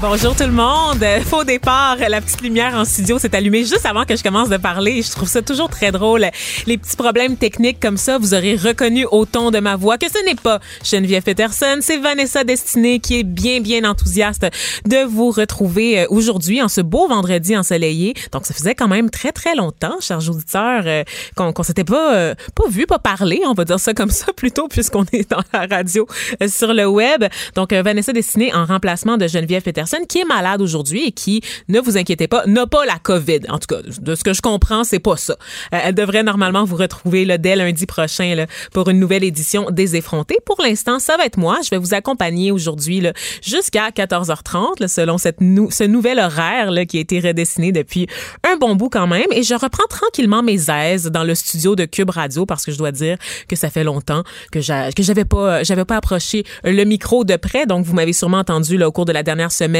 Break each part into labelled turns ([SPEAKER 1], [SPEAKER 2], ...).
[SPEAKER 1] Bonjour tout le monde. Faux départ, la petite lumière en studio s'est allumée juste avant que je commence de parler. Je trouve ça toujours très drôle. Les petits problèmes techniques comme ça, vous aurez reconnu au ton de ma voix que ce n'est pas Geneviève Peterson, c'est Vanessa Destinée qui est bien bien enthousiaste de vous retrouver euh, aujourd'hui en ce beau vendredi ensoleillé. Donc ça faisait quand même très très longtemps, chers auditeurs, euh, qu'on qu'on s'était pas euh, pas vu, pas parlé, on va dire ça comme ça plutôt puisqu'on est dans la radio sur le web. Donc Vanessa Destinée en remplacement de Geneviève Peterson qui est malade aujourd'hui et qui, ne vous inquiétez pas, n'a pas la COVID. En tout cas, de ce que je comprends, c'est pas ça. Euh, elle devrait normalement vous retrouver là, dès lundi prochain pour une nouvelle édition des effrontés. Pour l'instant, ça va être moi. Je vais vous accompagner aujourd'hui jusqu'à 14h30 là, selon cette ce nouvel horaire là, qui a été redessiné depuis un bon bout quand même. Et je reprends tranquillement mes aises dans le studio de Cube Radio parce que je dois dire que ça fait longtemps que j'avais pas pas approché le micro de près. Donc vous m'avez sûrement entendu là, au cours de la dernière semaine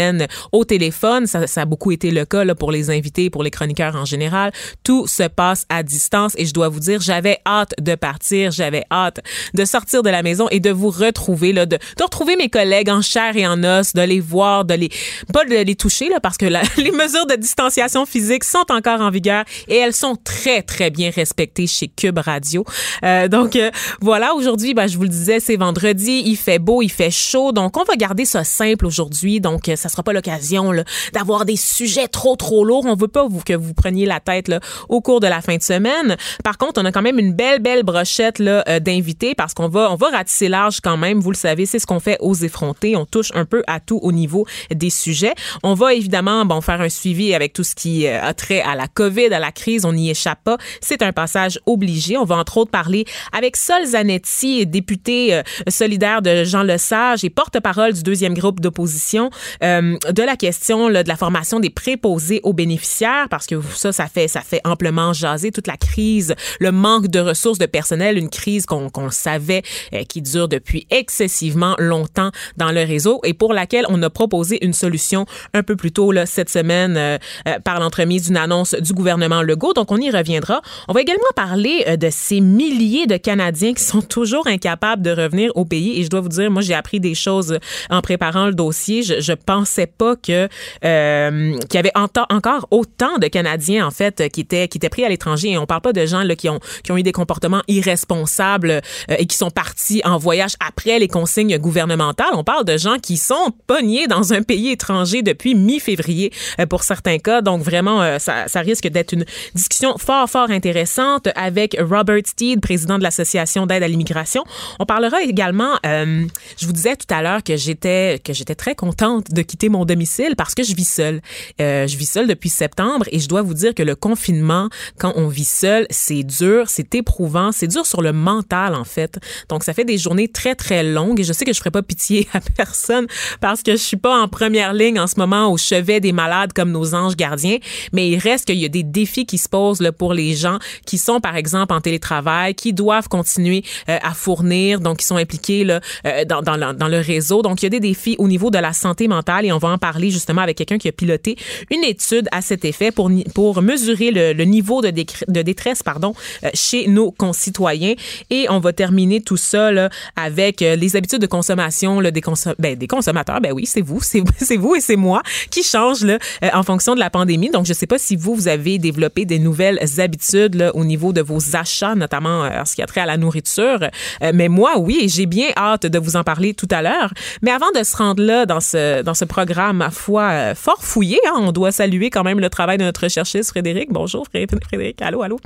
[SPEAKER 1] au téléphone. Ça, a beaucoup été le cas là, pour les invités, pour les chroniqueurs en général. Tout se passe à distance et je dois vous dire, j'avais hâte de partir, j'avais hâte de sortir de la maison et de vous retrouver, là, de, de retrouver mes collègues en chair et en os, de les voir, de les pas de les toucher là, parce que les mesures de distanciation physique sont encore en vigueur et elles sont très très bien respectées chez Cube Radio. Euh, donc euh, voilà, aujourd'hui, ben, je vous le disais, c'est vendredi, il fait beau, il fait chaud, donc on va garder ça simple aujourd'hui. Donc ça sera pas l'occasion d'avoir des sujets trop trop lourds. On veut pas vous, que vous preniez la tête là, au cours de la fin de semaine. Par contre, on a quand même une belle belle brochette là euh, d'invités parce qu'on va on va ratisser large quand même. Vous le savez, c'est ce qu'on fait aux effrontés. On touche un peu à tout au niveau des sujets. On va évidemment bon faire un suivi avec tout ce qui euh, a trait à la COVID, à la crise. On n'y échappe pas. C'est un passage obligé. On va entre autres parler avec Sol Zanetti, député euh, solidaire de Jean Lesage et porte-parole du deuxième groupe d'opposition. Euh, de la question là, de la formation des préposés aux bénéficiaires, parce que ça, ça fait, ça fait amplement jaser toute la crise, le manque de ressources de personnel, une crise qu'on qu'on savait euh, qui dure depuis excessivement longtemps dans le réseau et pour laquelle on a proposé une solution un peu plus tôt là, cette semaine euh, par l'entremise d'une annonce du gouvernement Legault. Donc, on y reviendra. On va également parler de ces milliers de Canadiens qui sont toujours incapables de revenir au pays. Et je dois vous dire, moi, j'ai appris des choses en préparant le dossier. Je, je pensais pas que euh, qu'il y avait encore autant de Canadiens en fait qui étaient qui étaient pris à l'étranger. Et on parle pas de gens qui ont qui ont eu des comportements irresponsables euh, et qui sont partis en voyage après les consignes gouvernementales. On parle de gens qui sont pognés dans un pays étranger depuis mi-février euh, pour certains cas. Donc vraiment, euh, ça, ça risque d'être une discussion fort fort intéressante avec Robert Steed, président de l'association d'aide à l'immigration. On parlera également. je vous disais tout à l'heure que j'étais que j'étais très contente de quitter mon domicile parce que je vis seule. Euh, je vis seule depuis septembre et je dois vous dire que le confinement, quand on vit seul, c'est dur, c'est éprouvant, c'est dur sur le mental en fait. Donc ça fait des journées très très longues et je sais que je ferai pas pitié à personne parce que je suis pas en première ligne en ce moment au chevet des malades comme nos anges gardiens, mais il reste qu'il y a des défis qui se posent là, pour les gens qui sont par exemple en télétravail, qui doivent continuer euh, à fournir, donc qui sont impliqués là, euh, dans, dans, dans le réseau. Donc il y a des défis au niveau de la santé mentale et on va en parler justement avec quelqu'un qui a piloté une étude à cet effet pour, pour mesurer le, niveau de, détresse pardon, euh, chez nos concitoyens. Et on va terminer tout ça là, avec euh, les habitudes de consommation là, des, ben, des consommateurs. Ben oui, c'est vous, c'est vous et c'est moi qui changent là, euh, en fonction de la pandémie. Donc, je ne sais pas si vous, vous avez développé des nouvelles habitudes là, au niveau de vos achats, notamment en ce qui a trait à la nourriture. mais moi, oui, j'ai bien hâte de vous en parler tout à l'heure. Mais avant de se rendre là dans ce, dans ce programme, ma foi, euh, fort fouillé. Hein. On doit saluer quand même le travail de notre chercheuse Frédéric. Bonjour Frédéric. Allô, allô.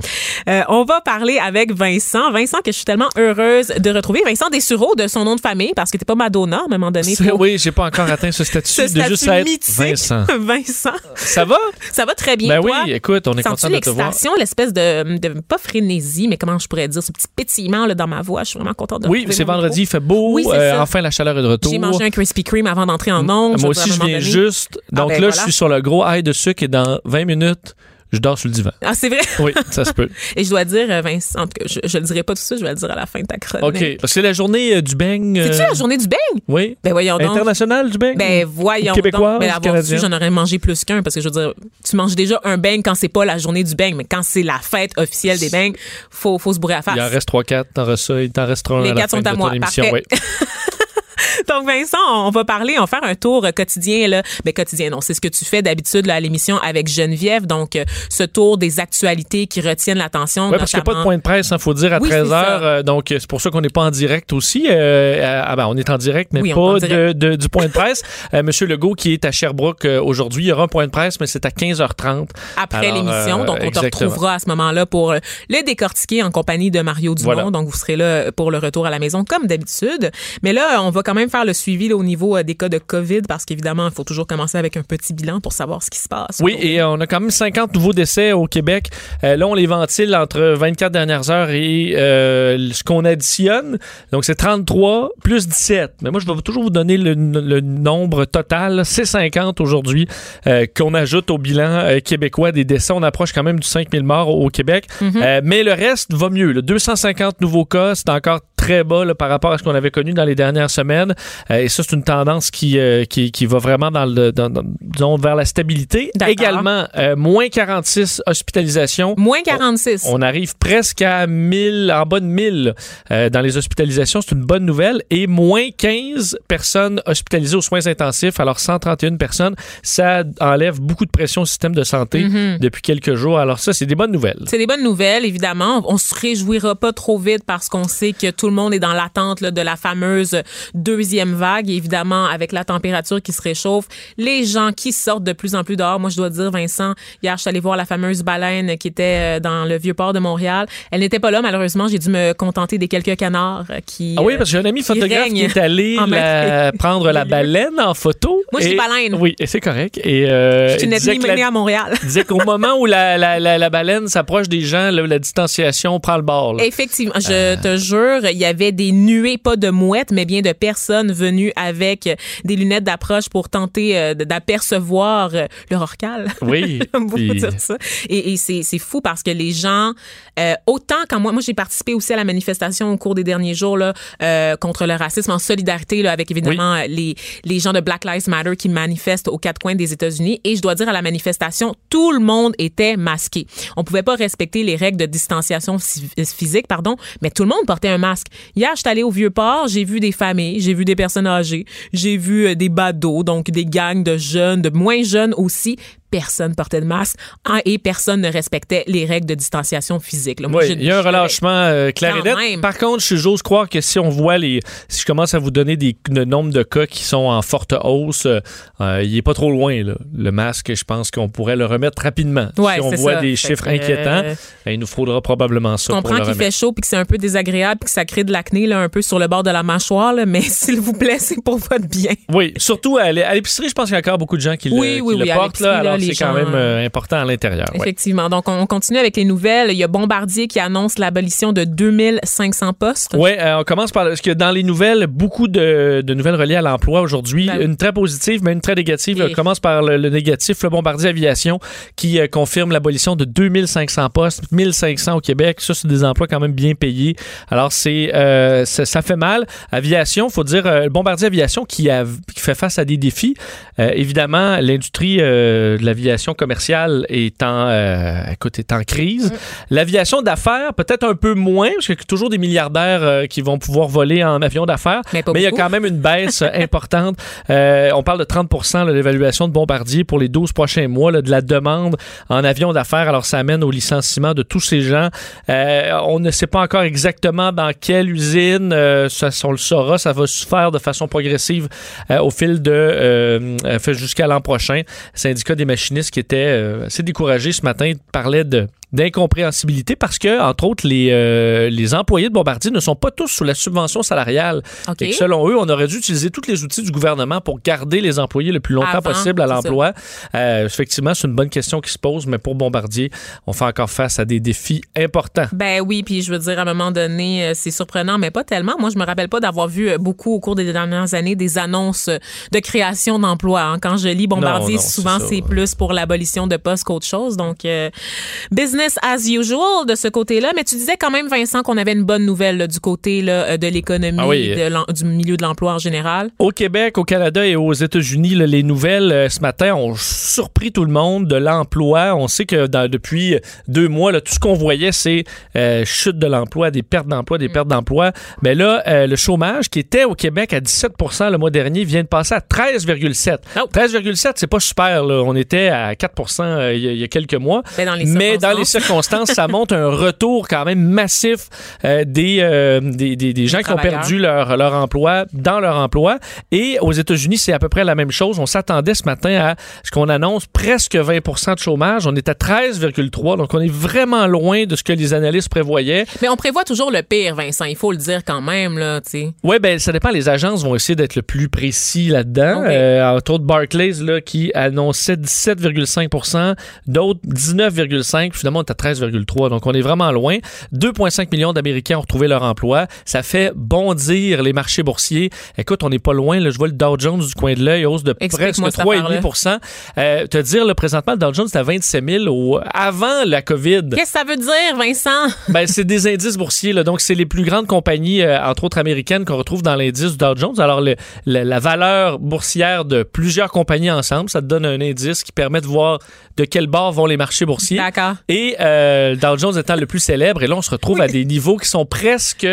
[SPEAKER 1] Euh, on va parler avec Vincent. Vincent que je suis tellement heureuse de retrouver. Vincent Dessureau de son nom de famille parce que t'es pas Madonna à un moment donné.
[SPEAKER 2] Oui, j'ai pas encore atteint ce statut de juste être Vincent.
[SPEAKER 1] Vincent.
[SPEAKER 2] Ça va?
[SPEAKER 1] Ça va très bien.
[SPEAKER 2] Ben oui, écoute, on est content de te voir.
[SPEAKER 1] l'espèce de, de, pas frénésie, mais comment je pourrais dire, ce petit pétillement là, dans ma voix? Je suis vraiment contente de
[SPEAKER 2] Oui, c'est vendredi, il fait beau. Euh, enfin, la chaleur est de retour.
[SPEAKER 1] J'ai mangé un Krispy Kreme avant d'entrer en onde.
[SPEAKER 2] Aussi, je viens juste. Ah, Donc ben là, je suis sur le gros high de sucre et dans 20 minutes, Je dors sur le divan.
[SPEAKER 1] Ah, c'est vrai?
[SPEAKER 2] Oui, ça se peut.
[SPEAKER 1] Et je dois dire, euh, Vincent, en tout cas, je, je le dirai pas tout ça, je vais le dire à la fin de ta chronique.
[SPEAKER 2] OK. C'est la journée euh, du beigne.
[SPEAKER 1] C'est-tu la journée du beigne?
[SPEAKER 2] Oui.
[SPEAKER 1] Ben voyons donc.
[SPEAKER 2] International du beigne?
[SPEAKER 1] Ben voyons
[SPEAKER 2] Québécois,
[SPEAKER 1] donc. Ben avoir su, j'en aurais mangé plus qu'un parce que je veux dire, tu manges déjà un beigne quand c'est pas la journée du beigne, mais quand c'est la fête officielle des beignes, faut, faut se bourrer à face.
[SPEAKER 2] Il en reste 3-4, t'en restes ça, il t'en restera un
[SPEAKER 1] Les
[SPEAKER 2] à la
[SPEAKER 1] quatre
[SPEAKER 2] fin
[SPEAKER 1] sont
[SPEAKER 2] de
[SPEAKER 1] à moi. Parfait. Donc Vincent, on va parler, on va faire un tour quotidien là, ben quotidien non, c'est ce que tu fais d'habitude là, à l'émission avec Geneviève, donc euh, ce tour des actualités qui retiennent l'attention.
[SPEAKER 2] Oui, parce qu'il n'y a pas de point de presse, il faut dire, à
[SPEAKER 1] Oui,
[SPEAKER 2] 13
[SPEAKER 1] c'est
[SPEAKER 2] heures.
[SPEAKER 1] ça.
[SPEAKER 2] euh, donc, c'est pour ça qu'on n'est pas en direct aussi. Euh, ah ben, on est en direct, mais
[SPEAKER 1] Oui,
[SPEAKER 2] pas de,
[SPEAKER 1] direct.
[SPEAKER 2] de- du point de presse. Euh, Monsieur Legault, qui est à Sherbrooke euh, aujourd'hui, il y aura un point de presse, mais c'est à 15h30.
[SPEAKER 1] après l'émission.
[SPEAKER 2] euh,
[SPEAKER 1] donc, on
[SPEAKER 2] exactement.
[SPEAKER 1] te retrouvera à ce moment-là pour euh, le décortiquer en compagnie de Mario Dumont.
[SPEAKER 2] Voilà.
[SPEAKER 1] Donc, vous serez là pour le retour à la maison comme d'habitude. Mais là, on va quand même faire le suivi là, au niveau euh, des cas de COVID parce qu'évidemment, il faut toujours commencer avec un petit bilan pour savoir ce qui se passe.
[SPEAKER 2] Oui, et euh, on a quand même 50 nouveaux décès au Québec. Euh, là, on les ventile entre 24 dernières heures et euh, ce qu'on additionne. Donc, c'est 33 plus 17. Mais moi, je vais toujours vous donner le, le nombre total. C'est 50 aujourd'hui euh, qu'on ajoute au bilan euh, québécois des décès. On approche quand même du 5000 morts au, Québec. Euh, mais le reste va mieux. là. 250 nouveaux cas, c'est encore très bas là, par rapport à ce qu'on avait connu dans les dernières semaines. Euh, et ça, c'est une tendance qui, euh, qui, qui va vraiment dans le, dans- dans- disons, vers la stabilité. Également, euh, moins 46 hospitalisations.
[SPEAKER 1] Moins 46.
[SPEAKER 2] On arrive presque à 1000, en bas de 1000 euh, dans les hospitalisations. C'est une bonne nouvelle. Et moins 15 personnes hospitalisées aux soins intensifs. Alors, 131 personnes. Ça enlève beaucoup de pression au système de santé
[SPEAKER 1] Mhm.
[SPEAKER 2] depuis quelques jours. Alors, ça, c'est des bonnes nouvelles.
[SPEAKER 1] C'est des bonnes nouvelles, évidemment. On se réjouira pas trop vite parce qu'on sait que tout le monde est dans l'attente de la fameuse deuxième vague. Et évidemment, avec la température qui se réchauffe, les gens qui sortent de plus en plus dehors. Moi, je dois dire, Vincent, hier, je suis allée voir la fameuse baleine qui était euh, dans le vieux port de Montréal. Elle n'était pas là, malheureusement. J'ai dû me contenter des quelques canards euh, qui.
[SPEAKER 2] Ah oui,
[SPEAKER 1] euh,
[SPEAKER 2] parce que j'ai un ami
[SPEAKER 1] qui
[SPEAKER 2] photographe qui est allé la- prendre la baleine en photo.
[SPEAKER 1] Moi, je dis baleine.
[SPEAKER 2] Oui, et c'est correct. Et euh,
[SPEAKER 1] Je une ethnie
[SPEAKER 2] la-
[SPEAKER 1] à Montréal.
[SPEAKER 2] disait qu'au moment où la, la, la, la baleine s'approche des gens, là, la distanciation prend le bord. là.
[SPEAKER 1] Effectivement, je
[SPEAKER 2] Euh.
[SPEAKER 1] te jure, il y avait des nuées, pas de mouettes, mais bien de personnes venues avec des lunettes d'approche pour tenter euh, d'apercevoir euh, le rorcal.
[SPEAKER 2] Oui. Puis-
[SPEAKER 1] dire ça. Et, et c'est, fou parce que les gens, euh, autant quand moi, moi j'ai participé aussi à la manifestation au cours des derniers jours là, euh, contre le racisme en solidarité là, avec évidemment euh, les, les gens de Black Lives Matter qui manifestent aux quatre coins des États-Unis. Et je dois dire à la manifestation, tout le monde était masqué. On pouvait pas respecter les règles de distanciation phy- physique, pardon, mais tout le monde portait un masque. Hier, je suis allée au Vieux-Port, j'ai vu des familles, j'ai vu des personnes âgées, j'ai vu euh, des badauds, donc des gangs de jeunes, de moins jeunes aussi. Personne portait de masque hein, et personne ne respectait les règles de distanciation physique. là. Moi,
[SPEAKER 2] Oui,
[SPEAKER 1] je-
[SPEAKER 2] il y a un relâchement euh, clair et net. Par contre, je- j'ose croire que si on voit les. Si je commence à vous donner des, le nombre de cas qui sont en forte hausse, euh, euh, il est pas trop loin. Là. Le masque, je pense qu'on pourrait le remettre rapidement.
[SPEAKER 1] Ouais,
[SPEAKER 2] si on voit
[SPEAKER 1] ça.
[SPEAKER 2] des
[SPEAKER 1] Fait
[SPEAKER 2] chiffres
[SPEAKER 1] que,
[SPEAKER 2] inquiétants, ben, il nous faudra probablement ça
[SPEAKER 1] Je comprends qu'il fait chaud puis que c'est un peu désagréable puis que ça crée de l'acné un peu sur le bord de la mâchoire là, mais s'il vous plaît, c'est pour votre bien.
[SPEAKER 2] Oui, surtout à l'é- à l'épicerie, je pense qu'il y a encore beaucoup de gens qui le,
[SPEAKER 1] Oui,
[SPEAKER 2] qui
[SPEAKER 1] oui,
[SPEAKER 2] le
[SPEAKER 1] à
[SPEAKER 2] portent. Là,
[SPEAKER 1] là,
[SPEAKER 2] alors,
[SPEAKER 1] les
[SPEAKER 2] c'est quand même euh, important à l'intérieur. ouais.
[SPEAKER 1] Effectivement. Donc on continue avec les nouvelles, il y a Bombardier qui annonce l'abolition de 2500 postes.
[SPEAKER 2] Oui, on commence par parce que dans les nouvelles, beaucoup de, de nouvelles reliées à l'emploi aujourd'hui.
[SPEAKER 1] Ben
[SPEAKER 2] une très positive, mais une très négative.
[SPEAKER 1] Et-
[SPEAKER 2] On commence par le, le négatif, le Bombardier Aviation, qui euh, confirme l'abolition de 2500 postes, 1500 au Québec. Ça, c'est des emplois quand même bien payés. Alors, c'est euh, ça, ça fait mal. Aviation, faut dire, euh, le Bombardier Aviation qui, a, qui fait face à des défis. Euh, évidemment, l'industrie euh, de l'aviation commerciale est en, euh, écoute, est en crise.
[SPEAKER 1] Mm.
[SPEAKER 2] L'aviation d'affaires, peut-être un peu moins, parce qu'il y a toujours des milliardaires euh, qui vont pouvoir voler en avion d'affaires.
[SPEAKER 1] Mais
[SPEAKER 2] il y a quand même une baisse euh, importante. Euh, on parle de 30 de l'évaluation de Bombardier pour les 12 prochains mois là, de la demande en avion d'affaires. Alors, ça amène au licenciement de tous ces gens. On ne sait pas encore exactement dans quelle usine. ça, on le saura. Ça va se faire de façon progressive au fil de jusqu'à l'an prochain. Syndicat des qui était euh, assez découragé ce matin parlait de d'incompréhensibilité parce que, entre autres, les, euh, les employés de Bombardier ne sont pas tous sous la subvention salariale.
[SPEAKER 1] OK.
[SPEAKER 2] Et que selon eux, on aurait dû utiliser tous les outils du gouvernement pour garder les employés le plus longtemps
[SPEAKER 1] Avant,
[SPEAKER 2] possible à l'emploi. Euh, effectivement, c'est une bonne question qui se pose, mais pour Bombardier, on fait encore face à des défis importants.
[SPEAKER 1] Ben oui, puis je veux dire, à un moment donné, euh, c'est surprenant, mais pas tellement. Moi, je me rappelle pas d'avoir vu euh, beaucoup au cours des dernières années des annonces euh, de création d'emplois. hein. Quand je lis Bombardier,
[SPEAKER 2] Non, non,
[SPEAKER 1] souvent
[SPEAKER 2] c'est
[SPEAKER 1] plus pour l'abolition de postes qu'autre chose. Donc, euh, business as usual de ce côté-là. Mais tu disais quand même, Vincent, qu'on avait une bonne nouvelle là, du côté là, euh, de l'économie,
[SPEAKER 2] Ah oui.
[SPEAKER 1] du milieu de l'emploi en général.
[SPEAKER 2] Au Québec, au Canada et aux États-Unis, les nouvelles euh, ce matin ont surpris tout le monde de l'emploi. On sait que dans- depuis deux mois, là, tout ce qu'on voyait, c'est euh, chute de l'emploi, des pertes d'emploi, des pertes d'emploi. Mais là, euh, le chômage qui était au Québec à 17% le mois dernier vient de passer à 13,7.
[SPEAKER 1] Oh.
[SPEAKER 2] 13,7, c'est pas super. là. On était à 4 euh, il y, a- il y a quelques mois.
[SPEAKER 1] Ben, dans les
[SPEAKER 2] Mais dans les
[SPEAKER 1] circonstances.
[SPEAKER 2] ça montre un retour quand même massif euh, des, euh, des, des- des gens qui ont perdu leur, leur emploi dans leur emploi. Et aux États-Unis, c'est à peu près la même chose. On s'attendait ce matin à ce qu'on annonce presque 20 de chômage. On est à 13,3. Donc, on est vraiment loin de ce que les analystes prévoyaient.
[SPEAKER 1] Mais on prévoit toujours le pire, Vincent. Il faut le dire quand même, là, tu sais.
[SPEAKER 2] Oui, ben ça dépend. Les agences vont essayer d'être le plus précis là-dedans.
[SPEAKER 1] Ok.
[SPEAKER 2] Euh, entre autres, Barclays là, qui annonçait 17,5 d'autres 19,5 Finalement, on est à 13,3 Donc, on est vraiment loin. 2,5 millions d'Américains ont retrouvé leur emploi. Ça fait bondir les marchés boursiers. Écoute, on n'est pas loin. Là, je vois le Dow Jones du coin de l'œil, hausse de presque
[SPEAKER 1] Explique-moi cette
[SPEAKER 2] 3,5 euh, Te dire, là, présentement, le Dow Jones est à 27 000 au- avant la COVID.
[SPEAKER 1] Qu'est-ce que ça veut dire, Vincent?
[SPEAKER 2] Ben, c'est des indices boursiers. Là. Donc, c'est les plus grandes compagnies, euh, entre autres américaines, qu'on retrouve dans l'indice du Dow Jones. Alors, le- le- la valeur boursière de plusieurs compagnies ensemble, ça te donne un indice qui permet de voir de quel bord vont les marchés boursiers.
[SPEAKER 1] D'accord.
[SPEAKER 2] Et euh, le Dow Jones étant le plus célèbre, et là, on se retrouve à des niveaux qui sont presque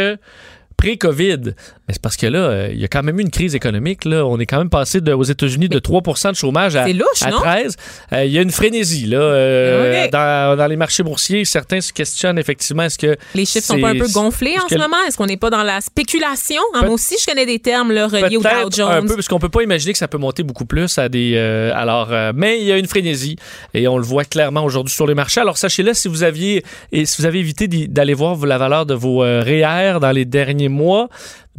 [SPEAKER 2] pré-COVID. Mais c'est parce que là, euh, il y a quand même eu une crise économique. Là. On est quand même passé de- aux États-Unis de 3 de chômage à,
[SPEAKER 1] louche,
[SPEAKER 2] à
[SPEAKER 1] non?
[SPEAKER 2] 13. Euh, Il y a une frénésie là, euh, dans, dans les marchés boursiers. Certains se questionnent effectivement est-ce que
[SPEAKER 1] Les chiffres sont pas un peu gonflés en ce moment? Est-ce qu'on n'est pas dans la spéculation? Ah, moi aussi, je connais des termes là, reliés au Dow Jones.
[SPEAKER 2] un peu, parce qu'on peut pas imaginer que ça peut monter beaucoup plus à des. euh, alors, mais il y a une frénésie et on le voit clairement aujourd'hui sur les marchés. Alors sachez-le, si vous aviez et si vous avez évité d'aller voir la valeur de vos REER dans les derniers mois,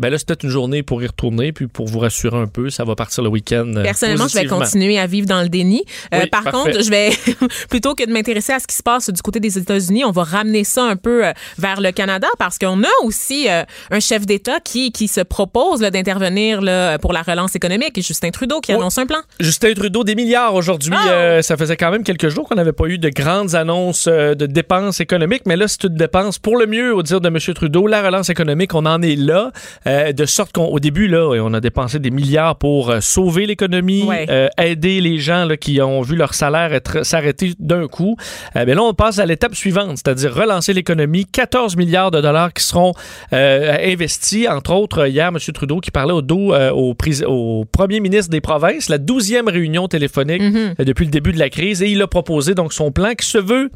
[SPEAKER 2] ben là c'est peut-être une journée pour y retourner puis pour vous rassurer un peu, ça va partir le week-end. euh,
[SPEAKER 1] Personnellement, je vais continuer à vivre dans le déni. Euh,
[SPEAKER 2] Oui,
[SPEAKER 1] par
[SPEAKER 2] parfait.
[SPEAKER 1] contre, je vais plutôt que de m'intéresser à ce qui se passe du côté des États-Unis, on va ramener ça un peu euh, vers le Canada parce qu'on a aussi euh, un chef d'État qui, qui se propose d'intervenir pour la relance économique, Justin Trudeau, qui
[SPEAKER 2] Oui.
[SPEAKER 1] annonce un plan.
[SPEAKER 2] Justin Trudeau, des milliards aujourd'hui. Euh, ça faisait quand même quelques jours qu'on n'avait pas eu de grandes annonces de dépenses économiques, mais là, c'est une dépense pour le mieux, au dire de M. Trudeau. La relance économique, on en est là, euh, de sorte qu'au début, là, on a dépensé des milliards pour euh, sauver l'économie,
[SPEAKER 1] Ouais.
[SPEAKER 2] euh, aider les gens là, qui ont vu leur salaire être- s'arrêter d'un coup. Euh, mais là, on passe à l'étape suivante, c'est-à-dire relancer l'économie. 14 milliards de dollars qui seront investis. Entre autres, hier, M. Trudeau qui parlait au dos au, premier ministre des provinces, la 12e réunion téléphonique
[SPEAKER 1] Mhm.
[SPEAKER 2] euh, depuis le début de la crise, et il a proposé donc son plan qui se veut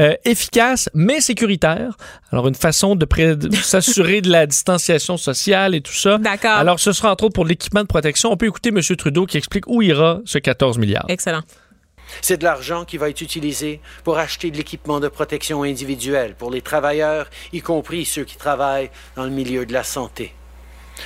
[SPEAKER 2] euh, efficace mais sécuritaire. Alors une façon de, pré- de s'assurer de la distanciation sociale et tout ça.
[SPEAKER 1] D'accord.
[SPEAKER 2] Alors ce sera entre autres pour l'équipement de protection. On peut écouter M. Trudeau qui explique où ira ce 14 milliards.
[SPEAKER 1] Excellent.
[SPEAKER 3] C'est de l'argent qui va être utilisé pour acheter de l'équipement de protection individuelle pour les travailleurs, y compris ceux qui travaillent dans le milieu de la santé.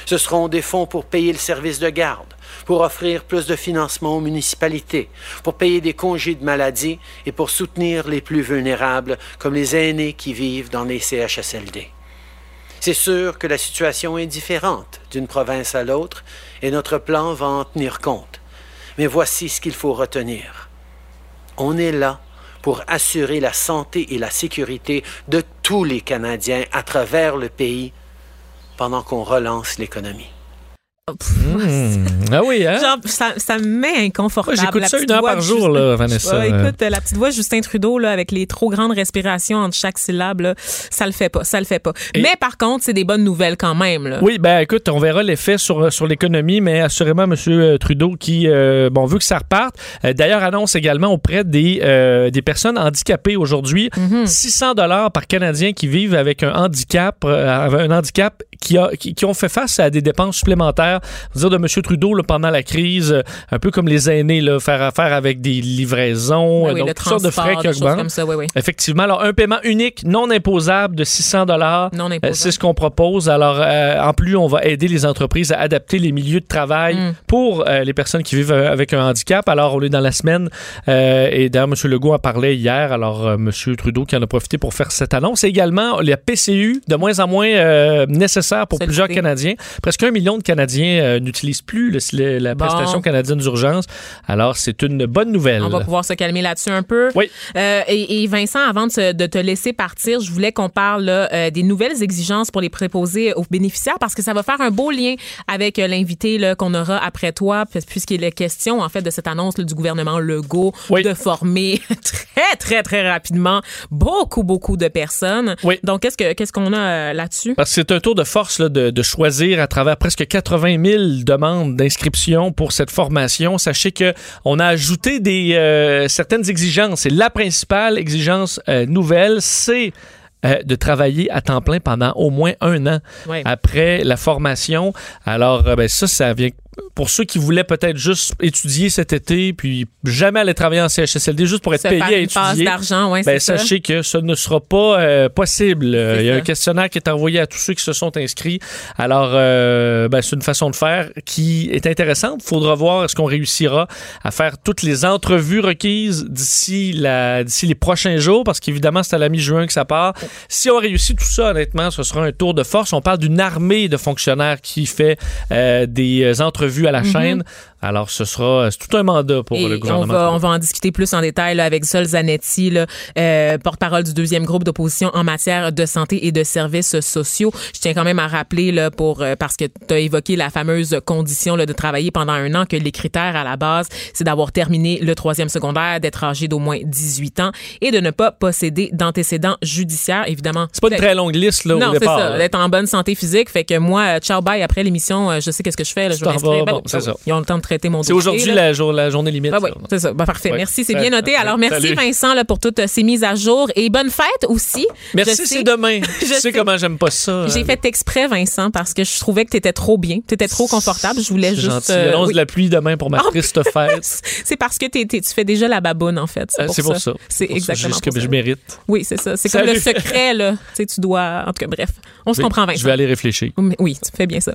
[SPEAKER 3] Ce seront des fonds pour payer le service de garde, pour offrir plus de financement aux municipalités, pour payer des congés de maladie et pour soutenir les plus vulnérables, comme les aînés qui vivent dans les CHSLD. C'est sûr que la situation est différente d'une province à l'autre et notre plan va en tenir compte. Mais voici ce qu'il faut retenir. On est là pour assurer la santé et la sécurité de tous les Canadiens à travers le pays pendant qu'on relance l'économie.
[SPEAKER 1] Oh,
[SPEAKER 2] Mmh. Ah oui, hein?
[SPEAKER 1] Genre, ça, ça me met inconfortable.
[SPEAKER 2] Moi, j'écoute ça une heure par jour,
[SPEAKER 1] Justin-
[SPEAKER 2] là, Vanessa.
[SPEAKER 1] Ouais, écoute, la petite voix de Justin Trudeau, là, avec les trop grandes respirations entre chaque syllabe, là, ça le fait pas, ça le fait pas.
[SPEAKER 2] Et-
[SPEAKER 1] Mais par contre, c'est des bonnes nouvelles quand même. Là.
[SPEAKER 2] Oui, ben écoute, on verra l'effet sur, sur l'économie, mais assurément, M. Trudeau qui, euh, bon, veut que ça reparte. Euh, D'ailleurs, annonce également auprès des, euh, des personnes handicapées aujourd'hui,
[SPEAKER 1] Mhm.
[SPEAKER 2] 600 dollars par Canadien qui vivent avec un handicap, euh, un handicap qui, a, qui, qui ont fait face à des dépenses supplémentaires. Dire de M. Trudeau là, pendant la crise, euh, un peu comme les aînés, là, faire affaire avec des livraisons,
[SPEAKER 1] Oui, oui,
[SPEAKER 2] donc
[SPEAKER 1] le
[SPEAKER 2] toutes sortes de frais qui augmentent.
[SPEAKER 1] comme ça, oui, oui.
[SPEAKER 2] Effectivement. Alors, un paiement unique, non imposable de 600 dollars. Euh, C'est ce qu'on propose. Alors, euh, en plus, on va aider les entreprises à adapter les milieux de travail
[SPEAKER 1] Mm.
[SPEAKER 2] pour euh, les personnes qui vivent euh, avec un handicap. Alors, on est dans la semaine euh, et d'ailleurs, M. Legault en parlait hier. Alors, euh, M. Trudeau qui en a profité pour faire cette annonce. Et également, la PCU, de moins en moins euh, nécessaire pour
[SPEAKER 1] Sollicité.
[SPEAKER 2] plusieurs Canadiens. Presque un million de Canadiens euh, n'utilisent plus le- le- la
[SPEAKER 1] Bon.
[SPEAKER 2] prestation canadienne d'urgence. Alors, c'est une bonne nouvelle.
[SPEAKER 1] On va pouvoir se calmer là-dessus un peu.
[SPEAKER 2] Oui.
[SPEAKER 1] Euh, et, et Vincent, avant de, te laisser partir, je voulais qu'on parle là, euh, des nouvelles exigences pour les préposés aux bénéficiaires parce que ça va faire un beau lien avec l'invité qu'on aura après toi, puis- puisqu'il est question en fait de cette annonce là, du gouvernement Legault
[SPEAKER 2] Oui.
[SPEAKER 1] de former très très très rapidement beaucoup beaucoup de personnes.
[SPEAKER 2] Oui.
[SPEAKER 1] Donc qu'est-ce que qu'est-ce qu'on a là-dessus?
[SPEAKER 2] Parce que c'est un tour de force là, de, de choisir à travers presque 80 000 demandes d'inscription pour cette formation. Sachez que on a ajouté des euh, certaines exigences. Et la principale exigence euh, nouvelle, c'est euh, de travailler à temps plein pendant au moins un an
[SPEAKER 1] Ouais.
[SPEAKER 2] après la formation. Alors, euh, ben, ça, ça vient pour ceux qui voulaient peut-être juste étudier cet été, puis jamais aller travailler en CHSLD juste pour être
[SPEAKER 1] Se
[SPEAKER 2] payé
[SPEAKER 1] faire
[SPEAKER 2] à
[SPEAKER 1] une
[SPEAKER 2] étudier.
[SPEAKER 1] d'argent, ouais,
[SPEAKER 2] Ben,
[SPEAKER 1] ça.
[SPEAKER 2] sachez que ce ne sera pas euh, possible. Il y a
[SPEAKER 1] ça.
[SPEAKER 2] un questionnaire qui est envoyé à tous ceux qui se sont inscrits. Alors, euh, ben, c'est une façon de faire qui est intéressante. Il faudra voir est-ce qu'on réussira à faire toutes les entrevues requises d'ici la d'ici les prochains jours, parce qu'évidemment, c'est à la mi-juin que ça part. Si on réussit tout ça, honnêtement, ce sera un tour de force. On parle d'une armée de fonctionnaires qui fait euh, des euh, entrevues à la chaîne. Alors, ce sera c'est tout un mandat pour.
[SPEAKER 1] Et
[SPEAKER 2] le
[SPEAKER 1] on
[SPEAKER 2] gouvernement.
[SPEAKER 1] va, on va en discuter plus en détail là, avec Sol Zanetti, là, euh, porte-parole du deuxième groupe d'opposition en matière de santé et de services sociaux. Je tiens quand même à rappeler, là, pour, euh, parce que tu as évoqué la fameuse condition là, de travailler pendant un an, que les critères à la base, c'est d'avoir terminé le troisième secondaire, d'être âgé d'au moins 18 ans et de ne pas posséder d'antécédents judiciaires, évidemment.
[SPEAKER 2] C'est pas une très longue liste là,
[SPEAKER 1] non,
[SPEAKER 2] au
[SPEAKER 1] c'est
[SPEAKER 2] départ.
[SPEAKER 1] ça,
[SPEAKER 2] là.
[SPEAKER 1] d'être en bonne santé physique. Fait que moi, euh, ciao, bye, après l'émission, euh, je sais qu'est-ce que je fais. Là, je vais m'inscrire. Ben
[SPEAKER 2] bon, c'est
[SPEAKER 1] ben
[SPEAKER 2] ça.
[SPEAKER 1] oui. Ils ont le temps de traiter mon
[SPEAKER 2] C'est aujourd'hui la, jour- la journée limite.
[SPEAKER 1] Ah oui, c'est ça. Ben, parfait.
[SPEAKER 2] Ouais.
[SPEAKER 1] Merci, c'est bien noté. Alors, merci
[SPEAKER 2] Salut.
[SPEAKER 1] Vincent là, pour toutes ces mises à jour et bonne fête aussi.
[SPEAKER 2] Merci, c'est demain.
[SPEAKER 1] Je
[SPEAKER 2] tu sais,
[SPEAKER 1] sais.
[SPEAKER 2] comment j'aime pas ça.
[SPEAKER 1] J'ai
[SPEAKER 2] hein.
[SPEAKER 1] fait exprès, Vincent, parce que je trouvais que tu étais trop bien. Tu étais trop confortable. Je voulais
[SPEAKER 2] C'est
[SPEAKER 1] juste.
[SPEAKER 2] gentil.
[SPEAKER 1] euh, oui.
[SPEAKER 2] de la pluie demain pour ma triste fête.
[SPEAKER 1] C'est parce que tu fais déjà la baboune, en fait.
[SPEAKER 2] Euh, C'est pour ça.
[SPEAKER 1] C'est exactement
[SPEAKER 2] C'est ce que je mérite.
[SPEAKER 1] Oui, c'est ça. C'est comme le secret, là. Tu sais, tu dois. En tout cas, bref. On se comprend, Vincent.
[SPEAKER 2] Je vais aller réfléchir.
[SPEAKER 1] Oui, tu fais bien ça.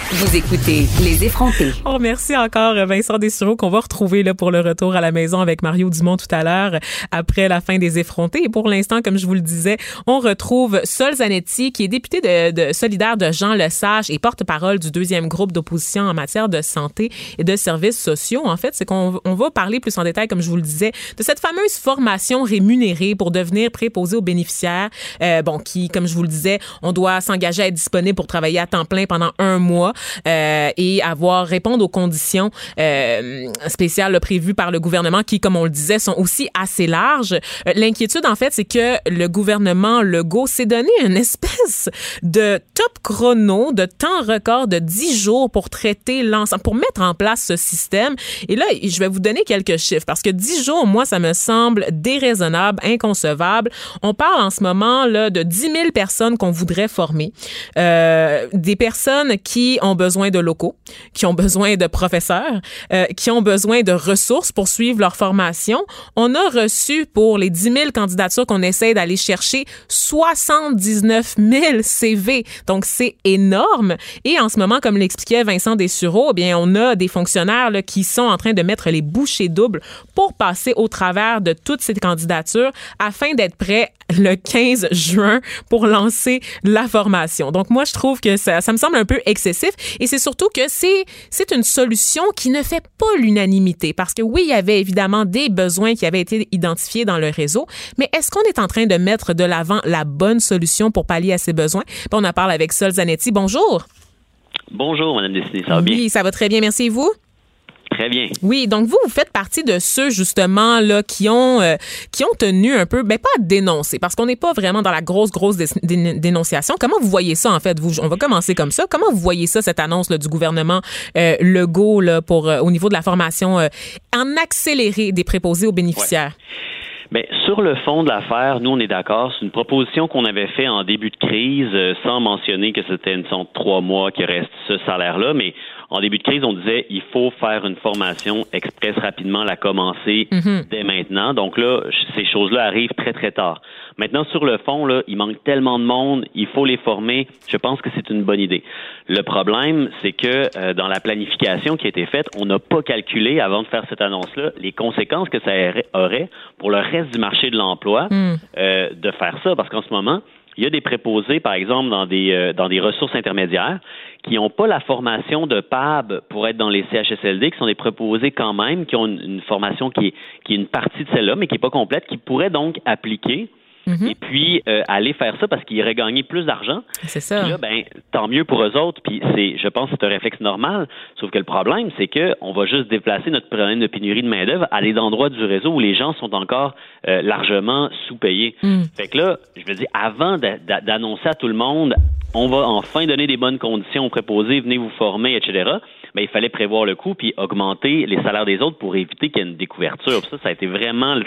[SPEAKER 4] vous écoutez Les effrontés.
[SPEAKER 1] On remercie encore euh, Vincent Dessureau qu'on va retrouver là, pour le retour à la maison avec Mario Dumont tout à l'heure euh, après la fin des effrontés. Et pour l'instant, comme je vous le disais, on retrouve Sol Zanetti qui est député de, de solidaire de Jean Lesage et porte-parole du deuxième groupe d'opposition en matière de santé et de services sociaux. En fait, c'est qu'on on va parler plus en détail, comme je vous le disais, de cette fameuse formation rémunérée pour devenir préposé aux bénéficiaires. Euh, bon, qui, comme je vous le disais, on doit s'engager à être disponible pour travailler à temps plein pendant un mois et avoir répondre aux conditions euh, spéciales prévues par le gouvernement qui, comme on le disait, sont aussi assez larges. Euh, L'inquiétude, en fait, c'est que le gouvernement Legault s'est donné une espèce de top chrono, de temps record de 10 jours pour traiter l'ensemble, pour mettre en place ce système. Et là, je vais vous donner quelques chiffres parce que 10 jours, moi, ça me semble déraisonnable, inconcevable. On parle en ce moment là de 10 000 personnes qu'on voudrait former, euh, des personnes qui ont besoin de locaux, qui ont besoin de professeurs, euh, qui ont besoin de ressources pour suivre leur formation. On a reçu pour les 10 000 candidatures qu'on essaie d'aller chercher 79 000 CV. Donc, c'est énorme. Et en ce moment, comme l'expliquait Vincent Dessureau, eh bien, on a des fonctionnaires qui sont en train de mettre les bouchées doubles pour passer au travers de toutes ces candidatures afin d'être prêts le 15 juin pour lancer la formation. Donc, moi, je trouve que ça me semble un peu excessif et c'est surtout que c'est, c'est une solution qui ne fait pas l'unanimité parce que oui, il y avait évidemment des besoins qui avaient été identifiés dans le réseau, mais est-ce qu'on est en train de mettre de l'avant la bonne solution pour pallier à ces besoins? Puis on en parle avec Sol Zanetti. Bonjour.
[SPEAKER 5] Bonjour, Madame Destinée, ça va bien?
[SPEAKER 1] Oui, ça va très bien. Merci et vous?
[SPEAKER 5] Très bien.
[SPEAKER 1] Oui, donc vous, vous faites partie de ceux justement là qui ont euh, qui ont tenu un peu, ben pas à dénoncer, parce qu'on n'est pas vraiment dans la grosse grosse dénonciation. Comment vous voyez ça en fait Vous, on va commencer comme ça. Comment vous voyez ça cette annonce là, du gouvernement euh, Legault là, pour euh, au niveau de la formation euh, en accéléré des préposés aux bénéficiaires?
[SPEAKER 5] Bien, sur le fond de l'affaire, nous, on est d'accord. C'est une proposition qu'on avait fait en début de crise, sans mentionner que c'était une sorte de trois mois qui reste ce salaire-là, mais en début de crise, on disait il faut faire une formation express rapidement, la commencer mhm. dès maintenant. Donc là, ces choses-là arrivent très très tard. Maintenant, sur le fond, là, il manque tellement de monde, il faut les former. Je pense que c'est une bonne idée. Le problème, c'est que euh, dans la planification qui a été faite, on n'a pas calculé avant de faire cette annonce-là les conséquences que ça aurait pour le reste du marché de l'emploi mm. euh, de faire ça, parce qu'en ce moment, il y a des préposés, par exemple, dans des, euh, dans des ressources intermédiaires, qui n'ont pas la formation de PAB pour être dans les CHSLD, qui sont des préposés quand même, qui ont une, formation qui est, qui est une partie de celle-là, mais qui n'est pas complète, qui pourraient donc appliquer Mhm. et puis euh, aller faire ça parce qu'ils iraient gagner plus d'argent.
[SPEAKER 1] C'est ça.
[SPEAKER 5] là, ben, tant mieux pour eux autres. Puis c'est, je pense, que c'est un réflexe normal. Sauf que le problème, c'est que on va juste déplacer notre problème de pénurie de main d'œuvre à des endroits du réseau où les gens sont encore euh, largement sous-payés. Mm. Fait que là, je veux dire, avant d'annoncer à tout le monde, on va enfin donner des bonnes conditions aux préposés, venez vous former, etc mais il fallait prévoir le coût puis augmenter les salaires des autres pour éviter qu'il y ait une découverture. Ça, ça a été vraiment une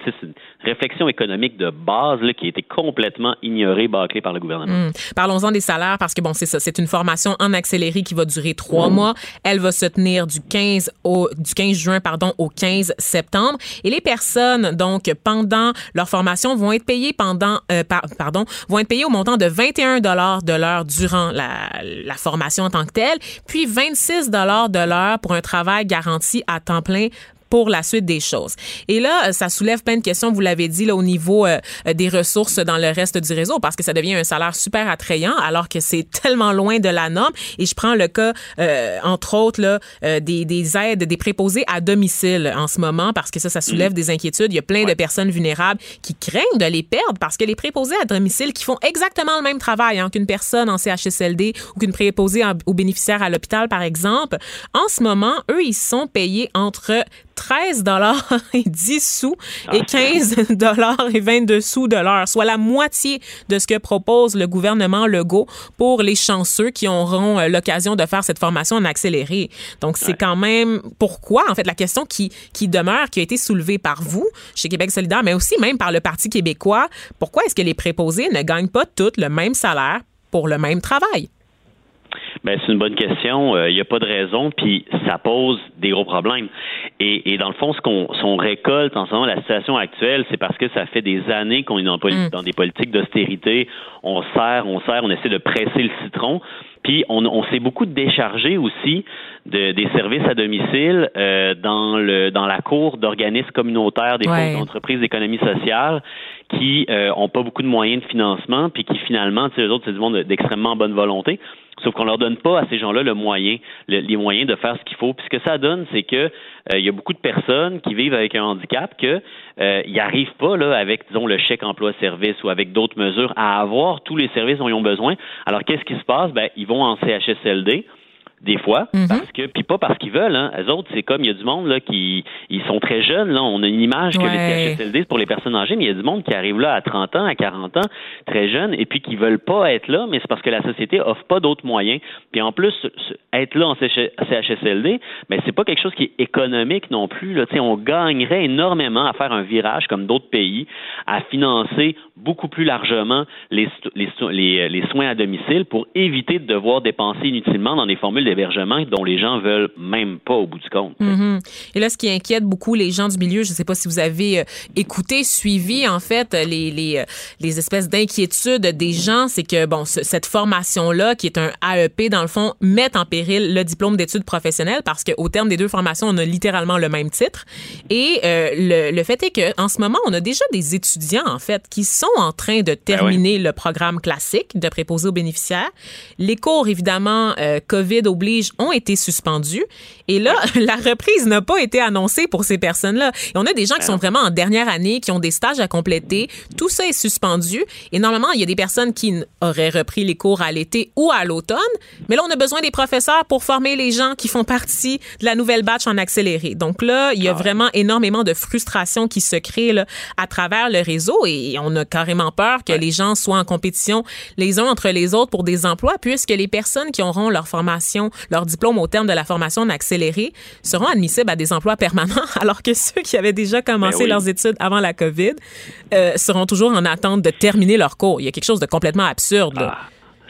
[SPEAKER 5] réflexion économique de base là, qui a été complètement ignorée, bâclée par le gouvernement.
[SPEAKER 1] Hmm. Parlons-en des salaires parce que bon, c'est ça, c'est une formation en accéléré qui va durer trois hmm. mois. Elle va se tenir du 15 au du 15 juin pardon au 15 septembre et les personnes donc pendant leur formation vont être payées pendant euh, pardon vont être payées au montant de 21 dollars de l'heure durant la, la formation en tant que telle, puis 26 dollars de l'heure pour un travail garanti à temps plein pour la suite des choses. Et là, ça soulève plein de questions, vous l'avez dit, là, au niveau euh, des ressources dans le reste du réseau, parce que ça devient un salaire super attrayant, alors que c'est tellement loin de la norme. Et je prends le cas, euh, entre autres, là, euh, des, des, aides, des préposés à domicile en ce moment, parce que ça, ça soulève mm. des inquiétudes. Il y a plein de personnes vulnérables qui craignent de les perdre, parce que les préposés à domicile qui font exactement le même travail hein, qu'une personne en CHSLD ou qu'une préposée aux bénéficiaires à l'hôpital, par exemple, en ce moment, eux, ils sont payés entre 13 dollars et 10 sous et 15 ah. dollars et 22 sous de l'heure, soit la moitié de ce que propose le gouvernement Legault pour les chanceux qui auront euh, l'occasion de faire cette formation en accéléré. Donc c'est quand même pourquoi en fait la question qui qui demeure qui a été soulevée par vous chez Québec solidaire mais aussi même par le Parti québécois, pourquoi est-ce que les préposés ne gagnent pas toutes le même salaire pour le même travail?
[SPEAKER 5] Ben, c'est une bonne question. Il euh, n'y a pas de raison, puis ça pose des gros problèmes. Et, et dans le fond, ce qu'on récolte en ce moment, la situation actuelle, c'est parce que ça fait des années qu'on est dans, mm. dans des politiques d'austérité. On sert, on sert, on essaie de presser le citron. Puis on, on s'est beaucoup déchargé aussi de, des services à domicile euh, dans le dans la cour d'organismes communautaires des ouais. d'entreprise d'économie sociale qui euh, ont pas beaucoup de moyens de financement, puis qui finalement, tu sais, eux autres, c'est du monde d'extrêmement bonne volonté. Sauf qu'on leur donne pas à ces gens-là le moyen, les moyens de faire ce qu'il faut. Puis ce que ça donne, c'est que euh, il y a beaucoup de personnes qui vivent avec un handicap que euh, ils n'arrivent pas là avec disons le chèque emploi-service ou avec d'autres mesures à avoir tous les services dont ils ont besoin. Alors qu'est-ce qui se passe? Ben ils vont en CHSLD des fois, mhm. parce que puis pas parce qu'ils veulent. Hein. Les autres, c'est comme il y a du monde là qui ils sont très jeunes. Là, on a une image que les CHSLD c'est pour les personnes âgées, mais il y a du monde qui arrive là à 30 ans, à 40 ans, très jeunes, et puis qui veulent pas être là, mais c'est parce que la société offre pas d'autres moyens. Puis en plus, être là en CHSLD, mais c'est pas quelque chose qui est économique non plus. Là. on gagnerait énormément à faire un virage comme d'autres pays, à financer beaucoup plus largement les, les, les, les soins à domicile pour éviter de devoir dépenser inutilement dans des formules d'hébergement dont les gens veulent même pas au bout du compte.
[SPEAKER 1] Mm-hmm. Et là, ce qui inquiète beaucoup les gens du milieu, je ne sais pas si vous avez euh, écouté, suivi en fait les, les, euh, les espèces d'inquiétudes des gens, c'est que bon, cette formation-là, qui est un AEP dans le fond, met en péril le diplôme d'études professionnelles parce qu'au terme des deux formations, on a littéralement le même titre. Et euh, le, le, fait est que en ce moment, on a déjà des étudiants en fait qui sont en train de ah terminer le programme classique de préposé aux bénéficiaires. Les cours, évidemment, COVID oblige, ont été suspendus. Et là, la reprise n'a pas été annoncée pour ces personnes-là. Et on a des gens qui ben sont vraiment en dernière année, qui ont des stages à compléter. Tout ça est suspendu. Et normalement, il y a des personnes qui auraient repris les cours à l'été ou à l'automne. Mais là, on a besoin des professeurs pour former les gens qui font partie de la nouvelle batch en accéléré. Donc là, il y a
[SPEAKER 5] Ah
[SPEAKER 1] vraiment énormément de frustration qui se crée là, à travers le réseau et on a carrément peur que les gens soient en compétition les uns entre les autres pour des emplois puisque les personnes qui auront leur formation, leur diplôme au terme de la formation en accéléré seront admissibles à des emplois permanents alors que ceux qui avaient déjà commencé
[SPEAKER 5] Ben oui.
[SPEAKER 1] leurs études avant la COVID euh, seront toujours en attente de terminer leur cours. Il y a quelque chose de complètement absurde. Là.
[SPEAKER 5] Ah,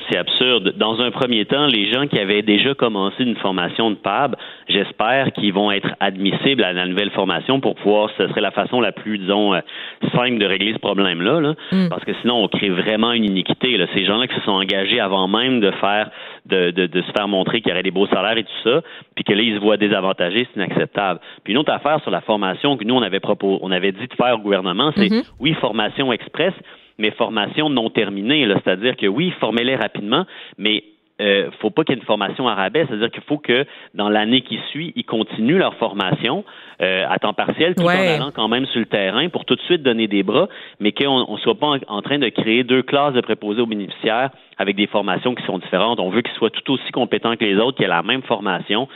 [SPEAKER 5] c'est absurde. Dans un premier temps, les gens qui avaient déjà commencé une formation de PAB, j'espère qu'ils vont être admissibles à la nouvelle formation pour pouvoir, ce serait la façon la plus, disons, euh, simple de régler ce problème-là, là. parce que sinon, on crée vraiment une iniquité. Là. Ces gens-là qui se sont engagés avant même de faire, de, de, de se faire montrer qu'il y aurait des beaux salaires et tout ça, puis que là, ils se voient désavantagés, c'est inacceptable. Puis une autre affaire sur la formation que nous, on avait proposé, on avait dit de faire au gouvernement, c'est, oui, formation express, mais formation non terminée. là. C'est-à-dire que oui, formez-les rapidement, mais euh, faut pas qu'il y ait une formation à rabais. C'est-à-dire qu'il faut que dans l'année qui suit, ils continuent leur formation euh, à temps partiel, tout
[SPEAKER 1] Ouais.
[SPEAKER 5] en allant quand même sur le terrain pour tout de suite donner des bras, mais qu'on ne soit pas en, en train de créer deux classes de préposés aux bénéficiaires avec des formations qui sont différentes. On veut qu'ils soient tout aussi compétents que les autres, qu'ils aient la même formation,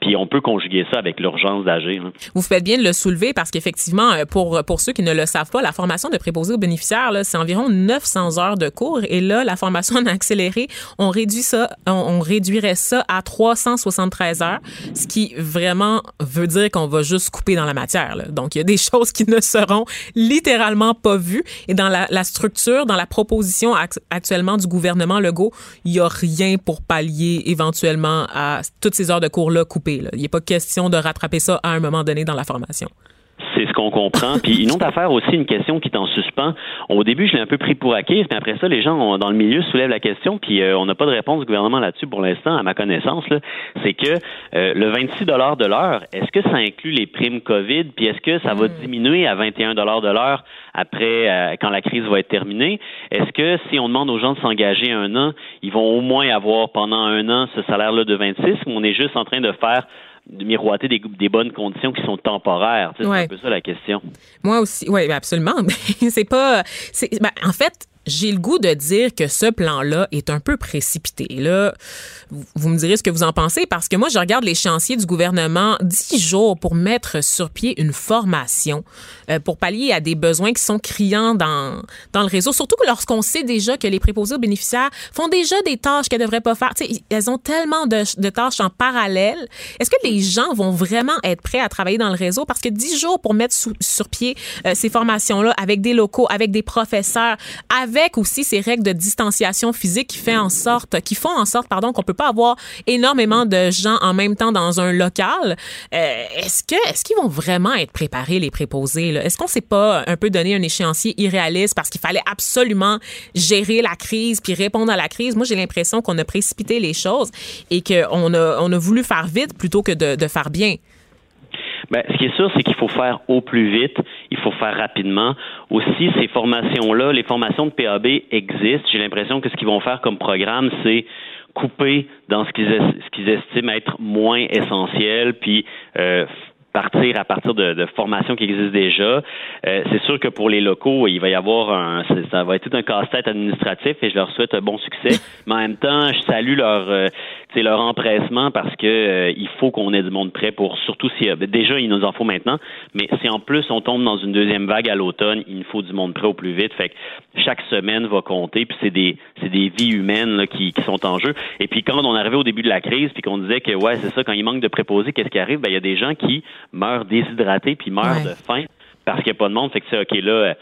[SPEAKER 5] puis on peut conjuguer ça avec l'urgence d'agir. hein.
[SPEAKER 1] Vous faites bien de le soulever parce qu'effectivement, euh, pour, pour ceux qui ne le savent pas, la formation de préposé aux bénéficiaires, c'est environ 900 heures de cours. Et là, la formation en accéléré, on réduit ça, on, réduirait ça à 373 heures, ce qui vraiment veut dire qu'on va juste couper dans la matière. Donc, il y a des choses qui ne seront littéralement pas vues. Et dans la, la structure, dans la proposition act- actuellement du gouvernement Legault, il y a rien pour pallier éventuellement à toutes ces heures de cours-là coupées. là. Il pas question de rattraper ça à un moment donné dans la formation.
[SPEAKER 5] C'est ce qu'on comprend. Puis une autre affaire aussi, une question qui est en suspens. Au début, je l'ai un peu pris pour acquis, mais après ça, les gens ont- dans le milieu soulèvent la question, puis euh, on n'a pas de réponse du gouvernement là-dessus pour l'instant, à ma connaissance. C'est que euh, le 26 de l'heure, est-ce que ça inclut les primes COVID, puis est-ce que ça va diminuer à 21 de l'heure après, euh, quand la crise va être terminée? Est-ce que si on demande aux gens de s'engager un an, ils vont au moins avoir pendant un an ce salaire-là de 26, ou on est juste en train de faire de miroiter des, des bonnes conditions qui sont temporaires.
[SPEAKER 1] Ouais.
[SPEAKER 5] C'est un peu ça la question.
[SPEAKER 1] Moi aussi, oui, absolument. Mais c'est pas. c'est- ben, en fait, j'ai le goût de dire que ce plan-là est un peu précipité. Là, vous, me direz ce que vous en pensez parce que moi, je regarde l'échéancier du gouvernement dix jours pour mettre sur pied une formation euh, pour pallier à des besoins qui sont criants dans, dans le réseau. Surtout que lorsqu'on sait déjà que les préposés aux bénéficiaires font déjà des tâches qu'elles devraient pas faire. Tu sais, elles ont tellement de, tâches en parallèle. Est-ce que les gens vont vraiment être prêts à travailler dans le réseau? Parce que dix jours pour mettre sur pied euh, ces formations-là avec des locaux, avec des professeurs, avec aussi ces règles de distanciation physique qui fait en sorte, qui font en sorte, pardon, qu'on peut pas avoir énormément de gens en même temps dans un local. Euh, est-ce que, est-ce qu'ils vont vraiment être préparés les préposés Est-ce qu'on s'est pas un peu donné un échéancier irréaliste parce qu'il fallait absolument gérer la crise puis répondre à la crise? Moi, j'ai l'impression qu'on a précipité les choses et qu'on a, on a voulu faire vite plutôt que de faire bien.
[SPEAKER 5] Ben, ce qui est sûr, c'est qu'il faut faire au plus vite, il faut faire rapidement. Aussi, ces formations-là, les formations de PAB existent. J'ai l'impression que ce qu'ils vont faire comme programme, c'est couper dans ce qu'ils estiment être moins essentiel, puis euh, partir à partir de, formations qui existent déjà. Euh, c'est sûr que pour les locaux, il va y avoir un, ça va être tout un casse-tête administratif et je leur souhaite un bon succès. Mais en même temps, je salue leur, euh, sais, leur empressement parce que euh, il faut qu'on ait du monde prêt pour, surtout si déjà il nous en faut maintenant, mais si en plus on tombe dans une deuxième vague à l'automne, il nous faut du monde prêt au plus vite. Fait que chaque semaine va compter, puis c'est des, c'est des vies humaines là, qui, qui sont en jeu. Et puis quand on arrivait au début de la crise, puis qu'on disait que ouais, c'est ça, quand il manque de préposés, qu'est-ce qui arrive? Ben il y a des gens qui meurent déshydratés puis meurent
[SPEAKER 1] Ouais.
[SPEAKER 5] de faim parce qu'il n'y a pas de monde. Fait que c'est ok là.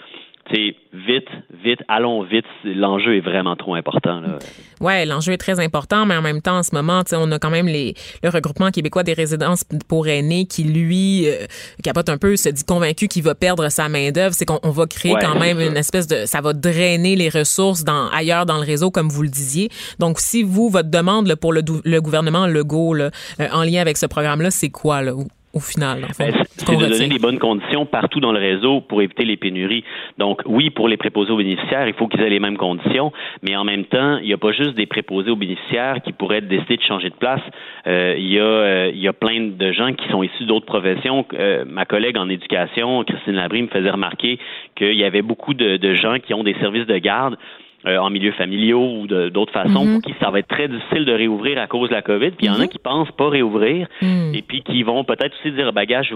[SPEAKER 5] Sais, vite, vite, allons vite. L'enjeu est vraiment trop important. Là.
[SPEAKER 1] Ouais, l'enjeu est très important, mais en même temps, en ce moment, on a quand même les, le regroupement québécois des résidences pour aînés qui, lui, euh, capote un peu, se dit convaincu qu'il va perdre sa main d'œuvre. C'est qu'on on va créer
[SPEAKER 5] Ouais,
[SPEAKER 1] quand même
[SPEAKER 5] c'est
[SPEAKER 1] une espèce de, ça va drainer les ressources dans ailleurs dans le réseau, comme vous le disiez. Donc, si vous, votre demande là, pour le, le gouvernement Legault là, euh, en lien avec ce programme-là, c'est quoi là, au, final?
[SPEAKER 5] c'est de donner des bonnes conditions partout dans le réseau pour éviter les pénuries. Donc, oui, pour les préposés aux bénéficiaires, il faut qu'ils aient les mêmes conditions, mais en même temps, il n'y a pas juste des préposés aux bénéficiaires qui pourraient décider de changer de place. Euh, il, y a, euh, il y a plein de gens qui sont issus d'autres professions. Euh, ma collègue en éducation, Christine Labrie, me faisait remarquer qu'il y avait beaucoup de, de gens qui ont des services de garde euh, en milieu familiaux ou d'autres façons
[SPEAKER 1] Mhm.
[SPEAKER 5] pour qui ça va être très difficile de réouvrir à cause de la COVID. Puis il y en a qui pensent pas réouvrir
[SPEAKER 1] Mhm.
[SPEAKER 5] et puis qui vont peut-être aussi dire bagage,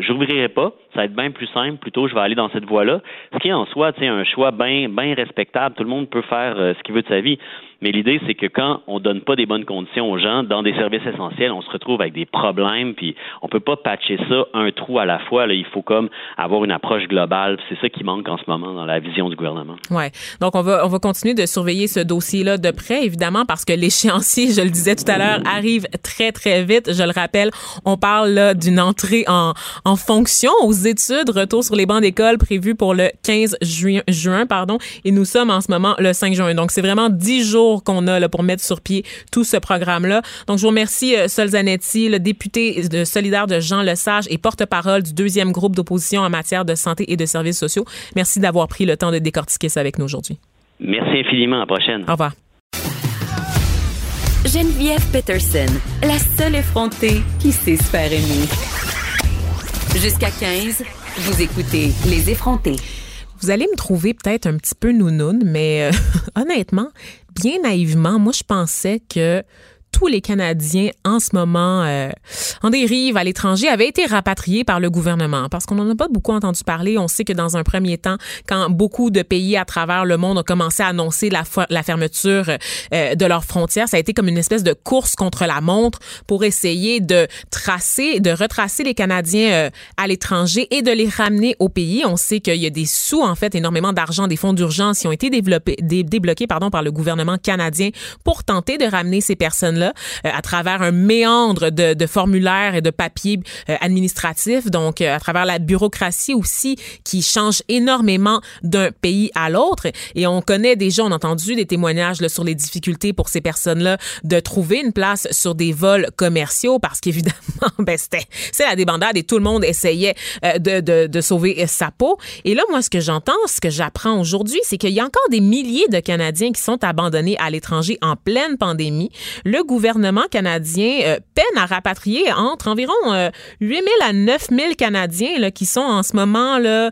[SPEAKER 5] j'ouvrirai, pas. Ça va être bien plus simple. Plutôt, je vais aller dans cette voie-là. Ce qui est en soi, tu un choix bien bien respectable. Tout le monde peut faire euh, ce qu'il veut de sa vie. Mais l'idée, c'est que quand on donne pas des bonnes conditions aux gens dans des services essentiels, on se retrouve avec des problèmes, puis on peut pas patcher ça un trou à la fois. Là. Il faut comme avoir une approche globale. C'est ça qui manque en ce moment dans la vision du gouvernement.
[SPEAKER 1] Ouais. Donc on va on va continuer de surveiller ce dossier-là de près, évidemment, parce que l'échéancier, je le disais tout à l'heure, arrive très très vite. Je le rappelle, on parle là d'une entrée en en fonction aux études, retour sur les bancs d'école prévu pour le 15 juin, juin pardon, et nous sommes en ce moment le 5 juin. Donc c'est vraiment dix jours qu'on a là, pour mettre sur pied tout ce programme-là. Donc je vous remercie euh, Sol Zanetti, le député de solidaire de Jean Lesage et porte-parole du deuxième groupe d'opposition en matière de santé et de services sociaux. Merci d'avoir pris le temps de décortiquer ça avec nous aujourd'hui.
[SPEAKER 5] Merci infiniment. À la prochaine.
[SPEAKER 1] Au revoir.
[SPEAKER 4] Geneviève Peterson, la seule effrontée qui sait se faire aimer. Jusqu'à 15, vous écoutez Les effrontés.
[SPEAKER 1] Vous allez me trouver peut-être un petit peu nounoun, mais euh, honnêtement, bien naïvement, moi je pensais que tous les Canadiens en ce moment euh, en dérive à l'étranger avaient été rapatriés par le gouvernement parce qu'on n'en a pas beaucoup entendu parler. On sait que dans un premier temps, quand beaucoup de pays à travers le monde ont commencé à annoncer la, fermeture euh, de leurs frontières, ça a été comme une espèce de course contre la montre pour essayer de tracer, de retracer les Canadiens euh, à l'étranger et de les ramener au pays. On sait qu'il y a des sous, en fait, énormément d'argent, des fonds d'urgence qui ont été développés, dé, débloqués pardon, par le gouvernement canadien pour tenter de ramener ces personnes-là euh, à travers un méandre de, formulaires et de papiers euh, administratifs, donc euh, à travers la bureaucratie aussi qui change énormément d'un pays à l'autre. Et on connaît déjà, on a entendu des témoignages là, sur les difficultés pour ces personnes-là de trouver une place sur des vols commerciaux parce qu'évidemment, ben, c'était c'est la débandade et tout le monde essayait de, de, de sauver sa peau. Et là, moi, ce que j'entends, ce que j'apprends aujourd'hui, c'est qu'il y a encore des milliers de Canadiens qui sont abandonnés à l'étranger en pleine pandémie. Le gouvernement canadien euh, peine à rapatrier entre environ euh, 8 000 à 9 000 Canadiens qui sont en ce moment euh,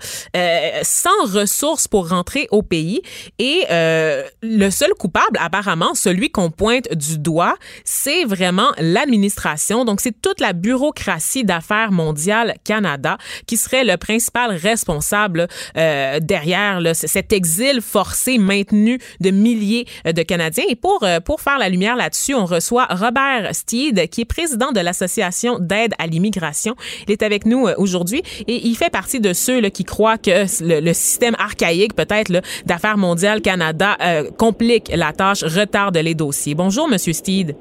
[SPEAKER 1] sans ressources pour rentrer au pays. Et euh, le seul coupable, apparemment, celui qu'on pointe du doigt, c'est vraiment l'administration. Donc, c'est toute la bureaucratie d'affaires mondiales Canada qui serait le principal responsable euh, derrière cet exil forcé maintenu de milliers de Canadiens. Et pour, euh, pour faire la lumière là-dessus, on reçoit Robert Steed, qui est président de l'Association d'aide à l'immigration. Il est avec nous euh, aujourd'hui et il fait partie de ceux qui croient que le, le système archaïque, peut-être, d'affaires mondiales Canada euh, complique la tâche, retarde les dossiers. Bonjour, Monsieur Steed.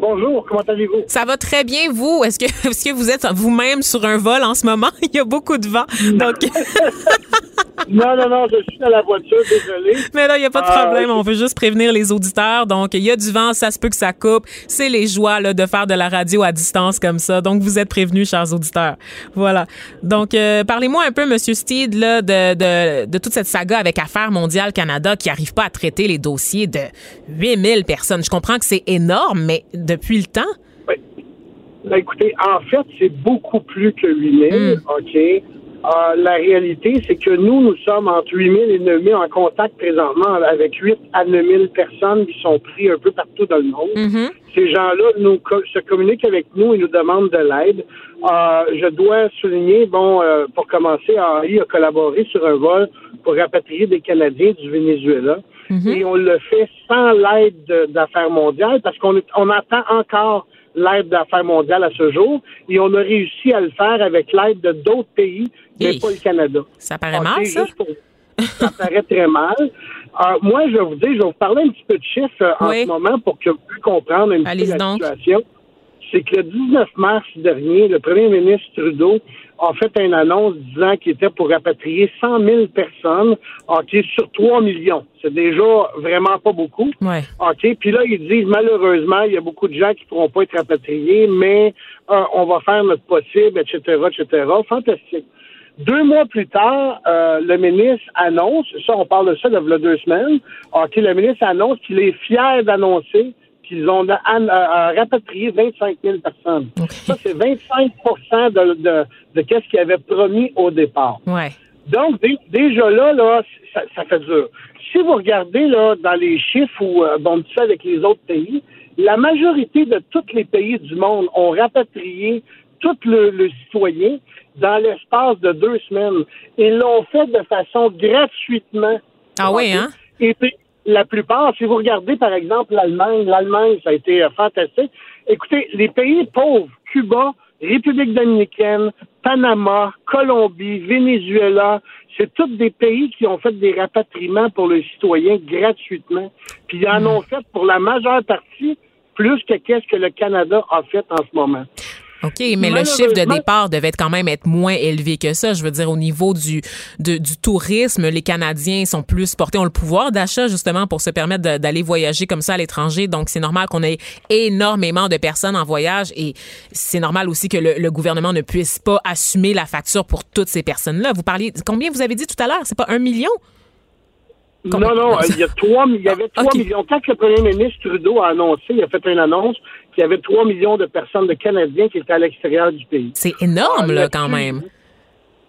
[SPEAKER 6] Bonjour, comment allez-vous?
[SPEAKER 1] Ça va très bien, vous? Est-ce que, est-ce que vous êtes vous-même sur un vol en ce moment? Il y a beaucoup de vent. Donc...
[SPEAKER 6] non, non, non, je suis dans la voiture, désolé.
[SPEAKER 1] Mais là, il n'y a pas de problème. On veut juste prévenir les auditeurs. Donc, il y a du vent, ça se peut que ça coupe. C'est les joies là, de faire de la radio à distance comme ça. Donc, vous êtes prévenus, chers auditeurs. Voilà. Donc, euh, parlez-moi un peu, Monsieur Steed, là, de, de, de toute cette saga avec Affaires mondiales Canada qui n'arrive pas à traiter les dossiers de 8000 personnes. Je comprends que c'est énorme, mais depuis le temps?
[SPEAKER 6] Oui. Ben, écoutez, en fait, c'est beaucoup plus que 8000,
[SPEAKER 1] Mm.
[SPEAKER 6] OK? Euh, la réalité, c'est que nous, nous sommes entre 8000 et 9000 en contact présentement avec 8 à 9000 personnes qui sont prises un peu partout dans le monde.
[SPEAKER 1] Mhm.
[SPEAKER 6] Ces gens-là nous co- se communiquent avec nous et nous demandent de l'aide. Euh, je dois souligner, bon, euh, pour commencer, Henri a collaboré sur un vol pour rapatrier des Canadiens du Venezuela. Et on le fait sans l'aide de- d'affaires mondiales parce qu'on on attend encore l'aide d'affaires mondiales à ce jour et on a réussi à le faire avec l'aide de d'autres pays, mais
[SPEAKER 1] Hey.
[SPEAKER 6] pas le Canada.
[SPEAKER 1] Ça paraît mal, ça?
[SPEAKER 6] pour- ça paraît très mal. Euh, moi, je vais vous dire, je vais vous parler un petit peu de chiffres euh, en ce moment pour que vous puissiez comprendre un petit peu la
[SPEAKER 1] donc.
[SPEAKER 6] situation. C'est que le 19 mars dernier, le premier ministre Trudeau a fait une annonce disant qu'il était pour rapatrier 100 000 personnes ok, sur 3 millions. C'est déjà vraiment pas beaucoup.
[SPEAKER 1] Ouais.
[SPEAKER 6] OK. Puis là, ils disent malheureusement, il y a beaucoup de gens qui ne pourront pas être rapatriés, mais euh, on va faire notre possible, etc., etc. Fantastique. Deux mois plus tard, euh, le ministre annonce, ça, on parle de ça il y a deux semaines, OK, le ministre annonce qu'il est fier d'annoncer qu'ils ont rapatrié 25 000 personnes. Ça, c'est 25 de, de, de qu'est-ce qu'il avait promis au départ.
[SPEAKER 1] Ouais.
[SPEAKER 6] Donc, dé- déjà là, là, ça, ça fait dur. Si vous regardez là, dans les chiffres ou euh, bon, tu avec les autres pays, la majorité de tous les pays du monde ont rapatrié tous le, le citoyen dans l'espace de deux semaines. Ils l'ont fait de façon gratuitement.
[SPEAKER 1] Ah oui, hein?
[SPEAKER 6] Et la plupart, si vous regardez par exemple l'Allemagne, l'Allemagne, ça a été euh, fantastique. Écoutez, les pays pauvres, Cuba, République dominicaine, Panama, Colombie, Venezuela, c'est tous des pays qui ont fait des rapatriements pour les citoyens gratuitement. Puis ils en ont fait pour la majeure partie plus que qu'est-ce que le Canada a fait en ce moment.
[SPEAKER 1] OK, mais le chiffre de départ devait être quand même être moins élevé que ça. Je veux dire, au niveau du, de- du tourisme, les Canadiens sont plus portés, ont le pouvoir d'achat justement pour se permettre d'aller voyager comme ça à l'étranger. Donc, c'est normal qu'on ait énormément de personnes en voyage et c'est normal aussi que le, le gouvernement ne puisse pas assumer la facture pour toutes ces personnes-là. Vous parliez, combien vous avez dit tout à l'heure? C'est pas un million? Combien?
[SPEAKER 6] Non, non, il y, a trois, il y avait trois
[SPEAKER 1] Ok.
[SPEAKER 6] millions. Quand le premier ministre Trudeau a annoncé, il a fait une annonce qu'il y avait trois millions de personnes, de Canadiens qui étaient à l'extérieur du pays.
[SPEAKER 1] C'est énorme,
[SPEAKER 6] Ah,
[SPEAKER 1] là, quand même.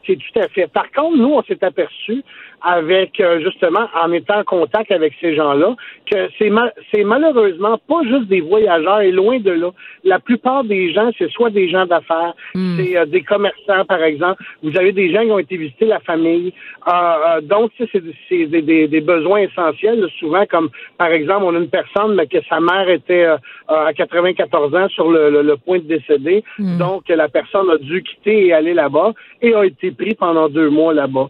[SPEAKER 6] C'est tout à fait. Par contre, nous, on s'est aperçu avec, euh, justement, en étant en contact avec ces gens-là, que c'est ma- c'est malheureusement pas juste des voyageurs, et loin de là. La plupart des gens, c'est soit des gens d'affaires, c'est euh, des commerçants, par exemple. Vous avez des gens qui ont été visiter la famille. Euh, euh, donc, c'est c'est des, des- des besoins essentiels, souvent, comme, par exemple, on a une personne, mais que sa mère était euh, à 94 ans sur le, le- le point de décéder. Donc, la personne a dû quitter et aller là-bas et a été pris pendant deux mois là-bas.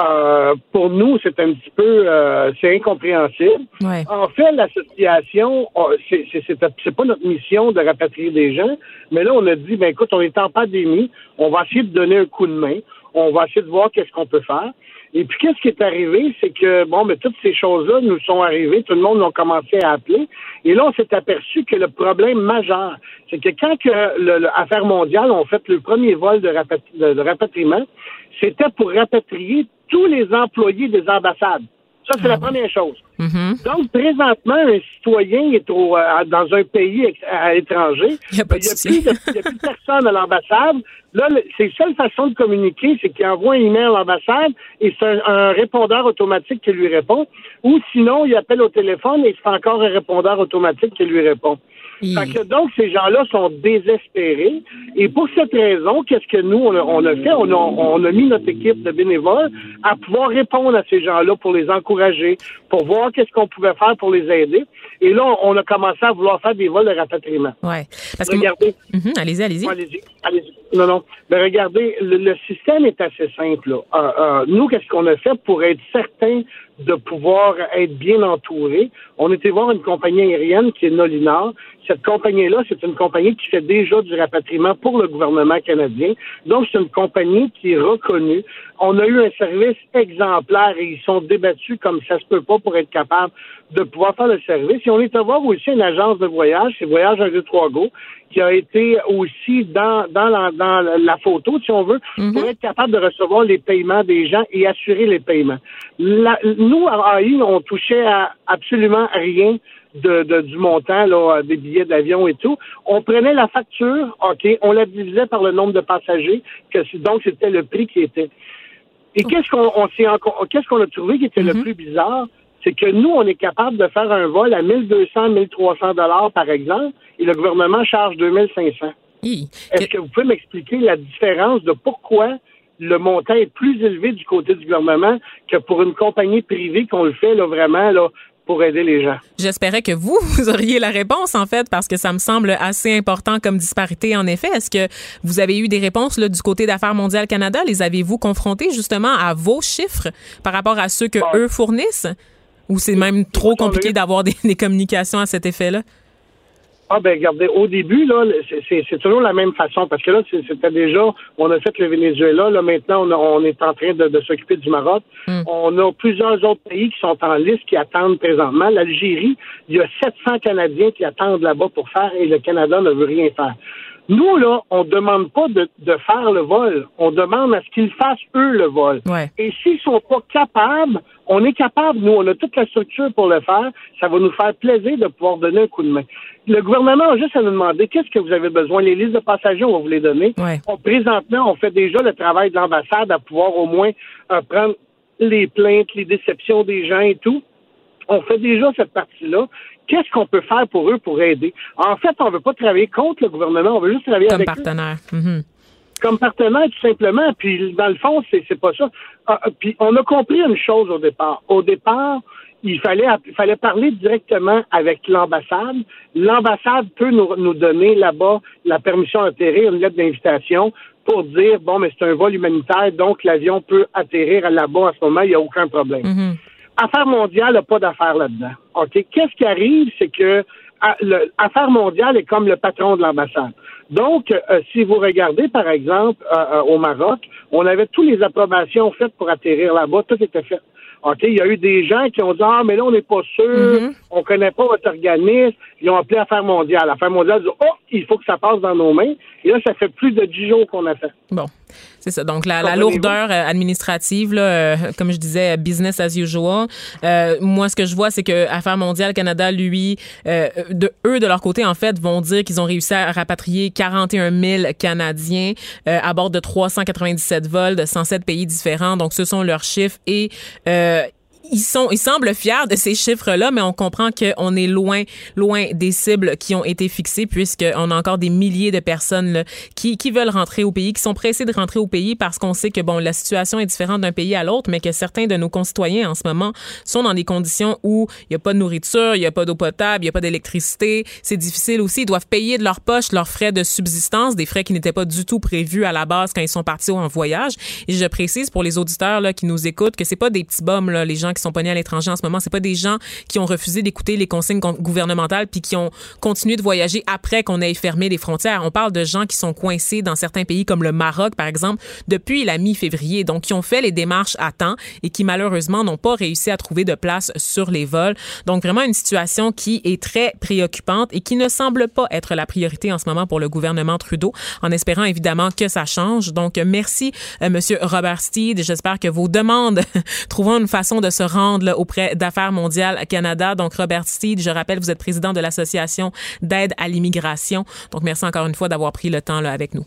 [SPEAKER 6] Euh, pour nous, c'est un petit peu, euh, c'est incompréhensible.
[SPEAKER 1] Ouais.
[SPEAKER 6] En fait, l'association, euh, c'est- pas notre mission de rapatrier des gens, mais là, on a dit, ben écoute, on est en pandémie, on va essayer de donner un coup de main, on va essayer de voir qu'est-ce qu'on peut faire. Et puis, qu'est-ce qui est arrivé, c'est que, bon, mais toutes ces choses-là nous sont arrivées, tout le monde a commencé à appeler, et là, on s'est aperçu que le problème majeur, c'est que quand que le, le Affaires mondiales ont fait le premier vol de, rapatri- de- de rapatriement, c'était pour rapatrier tous les employés des ambassades. Ça, c'est la première chose.
[SPEAKER 1] Mhm.
[SPEAKER 6] Donc, présentement, un citoyen est au, euh, dans un pays à l'étranger.
[SPEAKER 1] Il a
[SPEAKER 6] Ben, n'y a, plus a personne à l'ambassade. Là, c'est la seule façon de communiquer, c'est qu'il envoie un email à l'ambassade et c'est un, un répondeur automatique qui lui répond. Ou sinon, il appelle au téléphone et c'est encore un répondeur automatique qui lui répond. Que donc, ces gens-là sont désespérés. Et pour cette raison, qu'est-ce que nous, on a, on a fait? On a, on a mis notre équipe de bénévoles à pouvoir répondre à ces gens-là pour les encourager, pour voir qu'est-ce qu'on pouvait faire pour les aider. Et là, on a commencé à vouloir faire des vols de rapatriement.
[SPEAKER 1] Ouais. Parce que.
[SPEAKER 6] Regardez,
[SPEAKER 1] Mhm, Allez-y, allez-y.
[SPEAKER 6] Allez-y, allez-y. Non, non. Mais regardez, le, le système est assez simple. là. Euh, euh, nous, qu'est-ce qu'on a fait pour être certain de pouvoir être bien entouré? On était voir une compagnie aérienne qui est Nolinar. Cette compagnie-là, c'est une compagnie qui fait déjà du rapatriement pour le gouvernement canadien. Donc, c'est une compagnie qui est reconnue. On a eu un service exemplaire et ils sont débattus comme ça se peut pas pour être capable de pouvoir faire le service. Et on est à voir aussi une agence de voyage, c'est Voyage 1, 2, 3 Go, qui a été aussi dans, dans, la, dans la photo, si on veut, pour être capable de recevoir les paiements des gens et assurer les paiements. La- nous, à AI, on touchait à absolument rien de, de- du montant là, des billets d'avion et tout. On prenait la facture, OK, on la divisait par le nombre de passagers, que donc c'était le prix qui était. Et qu'est-ce qu'on on s'est encore- qu'est-ce qu'on a trouvé qui était le plus bizarre? C'est que nous, on est capable de faire un vol à 1200, 1300 dollars par exemple, et le gouvernement charge 2500.
[SPEAKER 1] Hi.
[SPEAKER 6] Est-ce que vous pouvez m'expliquer la différence de pourquoi le montant est plus élevé du côté du gouvernement que pour une compagnie privée qu'on le fait là, vraiment là, pour aider les gens?
[SPEAKER 1] J'espérais que vous, vous auriez la réponse, en fait, parce que ça me semble assez important comme disparité, en effet. Est-ce que vous avez eu des réponses là, du côté d'Affaires mondiales Canada? Les avez-vous confrontés justement à vos chiffres par rapport à ceux que
[SPEAKER 6] Ah.
[SPEAKER 1] eux fournissent? Ou c'est même trop compliqué d'avoir des, des communications à cet effet-là?
[SPEAKER 6] Ah ben regardez, au début, là, c'est- toujours la même façon, parce que là, c'était déjà, on a fait le Venezuela, là maintenant, on, a- on est en train de, de s'occuper du Maroc. On a plusieurs autres pays qui sont en liste, qui attendent présentement. L'Algérie, il y a 700 Canadiens qui attendent là-bas pour faire, et le Canada ne veut rien faire. Nous, là, on demande pas de, de faire le vol. On demande à ce qu'ils fassent, eux, le vol.
[SPEAKER 1] Ouais.
[SPEAKER 6] Et s'ils sont pas capables, on est capable, nous, on a toute la structure pour le faire. Ça va nous faire plaisir de pouvoir donner un coup de main. Le gouvernement a juste à nous demander qu'est-ce que vous avez besoin? Les listes de passagers, on va vous les donner.
[SPEAKER 1] Ouais.
[SPEAKER 6] On, présentement, on fait déjà le travail de l'ambassade à pouvoir au moins euh, prendre les plaintes, les déceptions des gens et tout. On fait déjà cette partie-là. Qu'est-ce qu'on peut faire pour eux pour aider? En fait, on ne veut pas travailler contre le gouvernement, on veut juste travailler
[SPEAKER 1] Comme
[SPEAKER 6] avec eux
[SPEAKER 1] partenaire. Mhm.
[SPEAKER 6] comme partenaire, tout simplement. Puis, dans le fond, c'est, c'est pas ça. Ah, ah, puis, on a compris une chose au départ. Au départ, il fallait, il fallait parler directement avec l'ambassade. L'ambassade peut nous, nous donner là-bas la permission d'atterrir, une lettre d'invitation pour dire, bon, mais c'est un vol humanitaire, donc l'avion peut atterrir là-bas à ce moment, il n'y a aucun problème.
[SPEAKER 1] Mhm.
[SPEAKER 6] Affaires mondiales n'a pas d'affaires là-dedans. OK? Qu'est-ce qui arrive, c'est que à- le- Affaires mondiales est comme le patron de l'ambassade. Donc, euh, si vous regardez, par exemple, euh, euh, au Maroc, on avait toutes les approbations faites pour atterrir là-bas, tout était fait. OK, il y a eu des gens qui ont dit Ah, mais là, on n'est pas sûr, on connaît pas votre organisme. Ils ont appelé Affaires mondiales. Affaires mondiales dit Oh, il faut que ça passe dans nos mains. Et là, ça fait plus de dix jours qu'on a fait.
[SPEAKER 1] Bon, c'est ça. Donc, la, la lourdeur euh, administrative, là, euh, comme je disais, business as usual. Euh, moi, ce que je vois, c'est que Affaires mondiales Canada, lui, euh, de eux, de leur côté, en fait, vont dire qu'ils ont réussi à rapatrier 41 000 Canadiens euh, à bord de 397 vols de 107 pays différents. Donc, ce sont leurs chiffres et euh, ils sont, ils semblent fiers de ces chiffres-là, mais on comprend qu'on est loin, loin des cibles qui ont été fixées, puisqu'on a encore des milliers de personnes là, qui, qui veulent rentrer au pays, qui sont pressées de rentrer au pays parce qu'on sait que bon, la situation est différente d'un pays à l'autre, mais que certains de nos concitoyens en ce moment sont dans des conditions où il n'y a pas de nourriture, il n'y a pas d'eau potable, il n'y a pas d'électricité. C'est difficile aussi. Ils doivent payer de leur poche leurs frais de subsistance, des frais qui n'étaient pas du tout prévus à la base quand ils sont partis en voyage. Et je précise pour les auditeurs là, qui nous écoutent que c'est pas des petits bums, là, les gens qui sont pognés à l'étranger en ce moment. C'est pas des gens qui ont refusé d'écouter les consignes con- gouvernementales puis qui ont continué de voyager après qu'on ait fermé les frontières. On parle de gens qui sont coincés dans certains pays comme le Maroc, par exemple, depuis la mi-février. Donc, qui ont fait les démarches à temps et qui malheureusement n'ont pas réussi à trouver de place sur les vols. Donc, vraiment une situation qui est très préoccupante et qui ne semble pas être la priorité en ce moment pour le gouvernement Trudeau, en espérant évidemment que ça change. Donc, merci, euh, Monsieur Robert Steed. J'espère que vos demandes trouveront une façon de se rendre là, auprès d'Affaires mondiales Canada. Donc, Robert Steed, je rappelle, vous êtes président de l'Association d'aide à l'immigration. Donc, merci encore une fois d'avoir pris le temps là, avec nous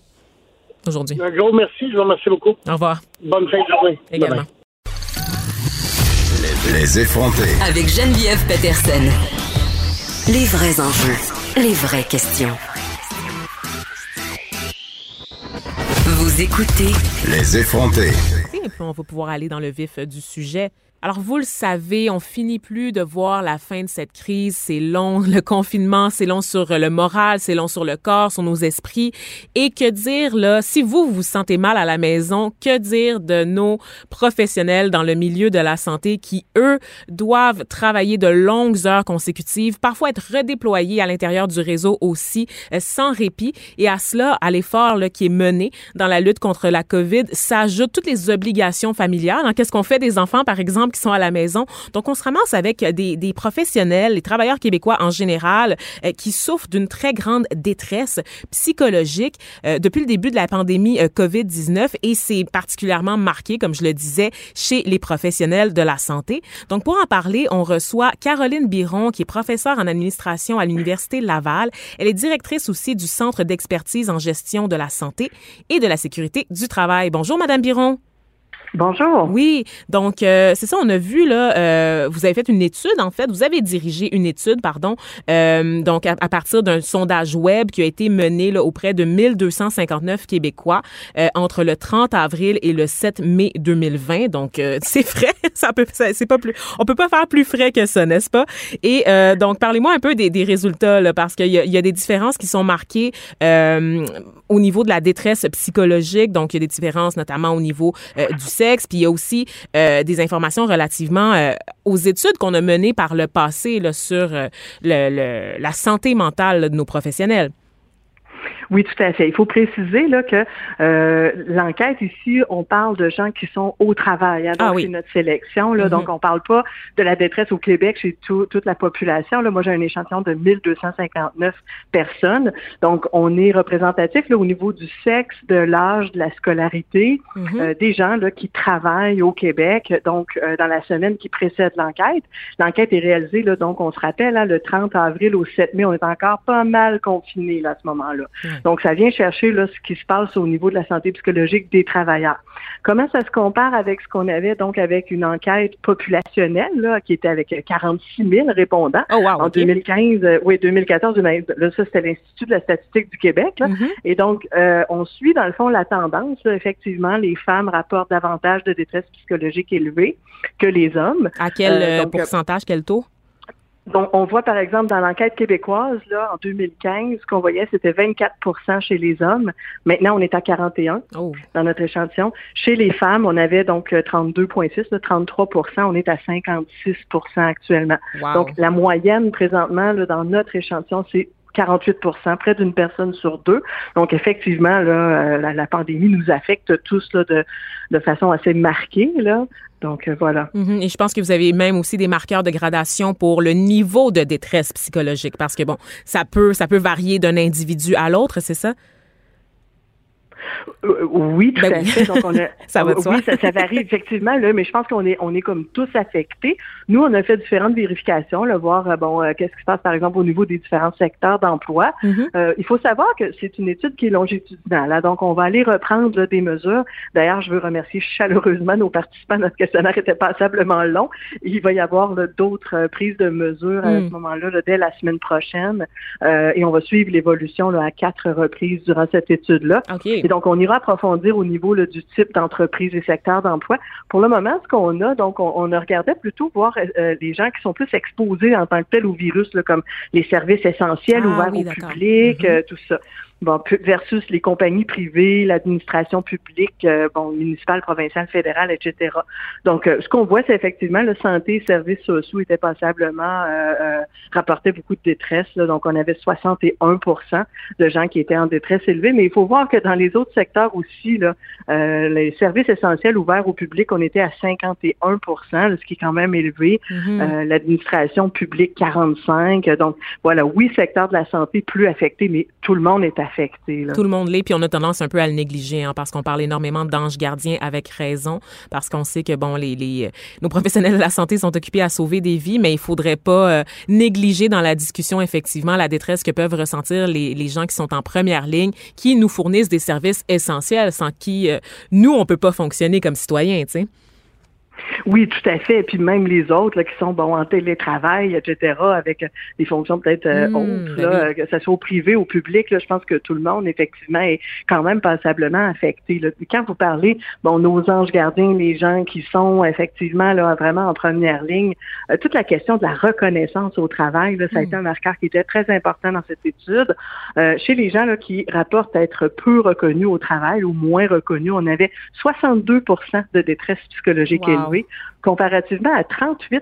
[SPEAKER 1] aujourd'hui.
[SPEAKER 6] Un gros merci, je vous remercie beaucoup.
[SPEAKER 1] Au revoir
[SPEAKER 6] Bonne fin de journée.
[SPEAKER 1] également.
[SPEAKER 7] Les effrontés.
[SPEAKER 4] Avec Geneviève Peterson. Les vrais enjeux, les vraies questions. Vous écoutez
[SPEAKER 7] Les.
[SPEAKER 1] Et puis on va pouvoir aller dans le vif du sujet. Alors, vous le savez, on finit plus de voir la fin de cette crise. C'est long, le confinement, c'est long sur le moral, c'est long sur le corps, sur nos esprits. Et que dire, là, si vous, vous sentez mal à la maison, que dire de nos professionnels dans le milieu de la santé qui, eux, doivent travailler de longues heures consécutives, parfois être redéployés à l'intérieur du réseau aussi, euh, sans répit. Et à cela, à l'effort qui est mené dans la lutte contre la COVID, s'ajoutent toutes les obligations familiales. hein. Qu'est-ce qu'on fait des enfants, par exemple, sont à la maison? Donc, on se ramasse avec des, des professionnels, les travailleurs québécois en général, euh, qui souffrent d'une très grande détresse psychologique euh, depuis le début de la pandémie euh, COVID-19 et c'est particulièrement marqué, comme je le disais, chez les professionnels de la santé. Donc, pour en parler, on reçoit Caroline Biron, qui est professeure en administration à l'Université Laval. Elle est directrice aussi du Centre d'expertise en gestion de la santé et de la sécurité du travail. Bonjour, Madame Biron.
[SPEAKER 8] Bonjour.
[SPEAKER 1] Oui, donc euh, c'est ça, on a vu là, euh, vous avez fait une étude en fait, vous avez dirigé une étude, pardon, euh, donc à, partir d'un sondage web qui a été mené là, auprès de 1259 Québécois euh, entre le 30 avril et le 7 mai 2020. Donc euh, c'est frais, ça peut, c'est pas plus, on peut pas faire plus frais que ça, n'est-ce pas? Et euh, donc parlez-moi un peu des, des résultats là, parce qu'il y, y a des différences qui sont marquées au niveau de la détresse psychologique. Donc il y a des différences notamment au niveau du sexe, puis il y a aussi euh, des informations relativement euh, aux études qu'on a menées par le passé sur euh, la santé mentale de nos professionnels.
[SPEAKER 8] Oui, tout à fait. Il faut préciser là que euh, l'enquête ici, on parle de gens qui sont au travail. Hein, donc
[SPEAKER 1] ah oui.
[SPEAKER 8] c'est notre sélection. Là, Donc on parle pas de la détresse au Québec chez tout, toute la population. Là, moi j'ai un échantillon de 1259 personnes. Donc on est représentatif là, au niveau du sexe, de l'âge, de la scolarité,
[SPEAKER 1] Mhm.
[SPEAKER 8] euh, des gens là, qui travaillent au Québec. Donc euh, dans la semaine qui précède l'enquête, l'enquête est réalisée là, donc on se rappelle hein, le 30 avril au 7 mai, on est encore pas mal confinés là, à ce moment-là. Donc, ça vient chercher là, ce qui se passe au niveau de la santé psychologique des travailleurs. Comment ça se compare avec ce qu'on avait donc avec une enquête populationnelle là, qui était avec euh, 46 000 répondants
[SPEAKER 1] Oh, wow.
[SPEAKER 8] en
[SPEAKER 1] ok.
[SPEAKER 8] 2015, euh, oui 2014, 2015, là ça c'était l'Institut de la statistique du Québec. Là.
[SPEAKER 1] Mhm.
[SPEAKER 8] Et donc, euh, on suit dans le fond la tendance. là. effectivement, les femmes rapportent davantage de détresse psychologique élevée que les hommes.
[SPEAKER 1] À quel
[SPEAKER 8] Euh, donc, euh,
[SPEAKER 1] pourcentage, quel taux?
[SPEAKER 8] Donc, on voit par exemple dans l'enquête québécoise, là, en 2015, ce qu'on voyait, c'était 24% chez les hommes. Maintenant, on est à 41
[SPEAKER 1] Oh.
[SPEAKER 8] dans notre échantillon. Chez les femmes, on avait donc euh, 32,6, là, 33% on est à 56% actuellement.
[SPEAKER 1] Wow.
[SPEAKER 8] Donc, la moyenne présentement là, dans notre échantillon, c'est 48% près d'une personne sur deux. Donc, effectivement, là, euh, la, la pandémie nous affecte tous là, de, de façon assez marquée. Là. Donc, euh, voilà.
[SPEAKER 1] Mhm. Et je pense que vous avez même aussi des marqueurs de gradation pour le niveau de détresse psychologique, parce que bon, ça peut, ça peut varier d'un individu à l'autre, c'est ça?
[SPEAKER 8] Euh, oui, tout
[SPEAKER 1] Ben
[SPEAKER 8] à
[SPEAKER 1] oui.
[SPEAKER 8] fait. Donc, on a,
[SPEAKER 1] Ça va de
[SPEAKER 8] oui, ça, ça varie effectivement, là, mais je pense qu'on est, on est comme tous affectés. Nous, on a fait différentes vérifications, là, voir euh, bon, euh, qu'est-ce qui se passe, par exemple, au niveau des différents secteurs d'emploi.
[SPEAKER 1] Mhm.
[SPEAKER 8] Euh, il faut savoir que c'est une étude qui est longitudinale. hein. donc, on va aller reprendre là, des mesures. D'ailleurs, je veux remercier chaleureusement nos participants. Notre questionnaire était passablement long. Il va y avoir là, d'autres euh, prises de mesures à
[SPEAKER 1] Mm.
[SPEAKER 8] ce moment-là, là, dès la semaine prochaine. Euh, et on va suivre l'évolution là, à quatre reprises durant cette étude-là.
[SPEAKER 1] OK.
[SPEAKER 8] Donc, on ira approfondir au niveau là, du type d'entreprise et secteur d'emploi. Pour le moment, ce qu'on a, donc, on, on a regardé plutôt voir euh, les gens qui sont plus exposés en tant que tels au virus, là, comme les services essentiels
[SPEAKER 1] Ah
[SPEAKER 8] ouverts
[SPEAKER 1] oui,
[SPEAKER 8] au public,
[SPEAKER 1] Mhm.
[SPEAKER 8] euh, tout ça. Bon, versus les compagnies privées, l'administration publique, euh, bon, municipale, provinciale, fédérale, etc. Donc, euh, ce qu'on voit, c'est effectivement le santé et services sociaux étaient passablement euh, euh, rapportaient beaucoup de détresse. là. donc, on avait 61 de gens qui étaient en détresse élevée. Mais il faut voir que dans les autres secteurs aussi, là, euh, les services essentiels ouverts au public, on était à 51 là, ce qui est quand même élevé.
[SPEAKER 1] Mhm.
[SPEAKER 8] Euh, L'administration publique, 45 Donc, voilà, oui, secteur de la santé plus affecté, mais tout le monde est
[SPEAKER 1] Tout le monde l'est, puis on a tendance un peu à le négliger, hein, parce qu'on parle énormément d'anges gardiens avec raison, parce qu'on sait que bon, les, les nos professionnels de la santé sont occupés à sauver des vies, mais il faudrait pas euh, négliger dans la discussion effectivement la détresse que peuvent ressentir les, les gens qui sont en première ligne, qui nous fournissent des services essentiels, sans qui euh, nous on peut pas fonctionner comme citoyens, tu sais.
[SPEAKER 8] Oui, tout à fait. Et puis même les autres là, qui sont bon en télétravail, etc., avec euh, des fonctions peut-être euh,
[SPEAKER 1] Mmh,
[SPEAKER 8] autres,
[SPEAKER 1] ben
[SPEAKER 8] là,
[SPEAKER 1] oui.
[SPEAKER 8] euh, que ce soit au privé, au public, là, je pense que tout le monde, effectivement, est quand même passablement affecté. Là. Quand vous parlez, bon, nos anges gardiens, les gens qui sont effectivement là, vraiment en première ligne, euh, toute la question de la reconnaissance au travail, là, ça a
[SPEAKER 1] Mmh.
[SPEAKER 8] été un marqueur qui était très important dans cette étude. Euh, chez les gens là, qui rapportent être peu reconnus au travail ou moins reconnus, on avait 62% de détresse psychologique
[SPEAKER 1] Wow.
[SPEAKER 8] Élevée, comparativement à 38%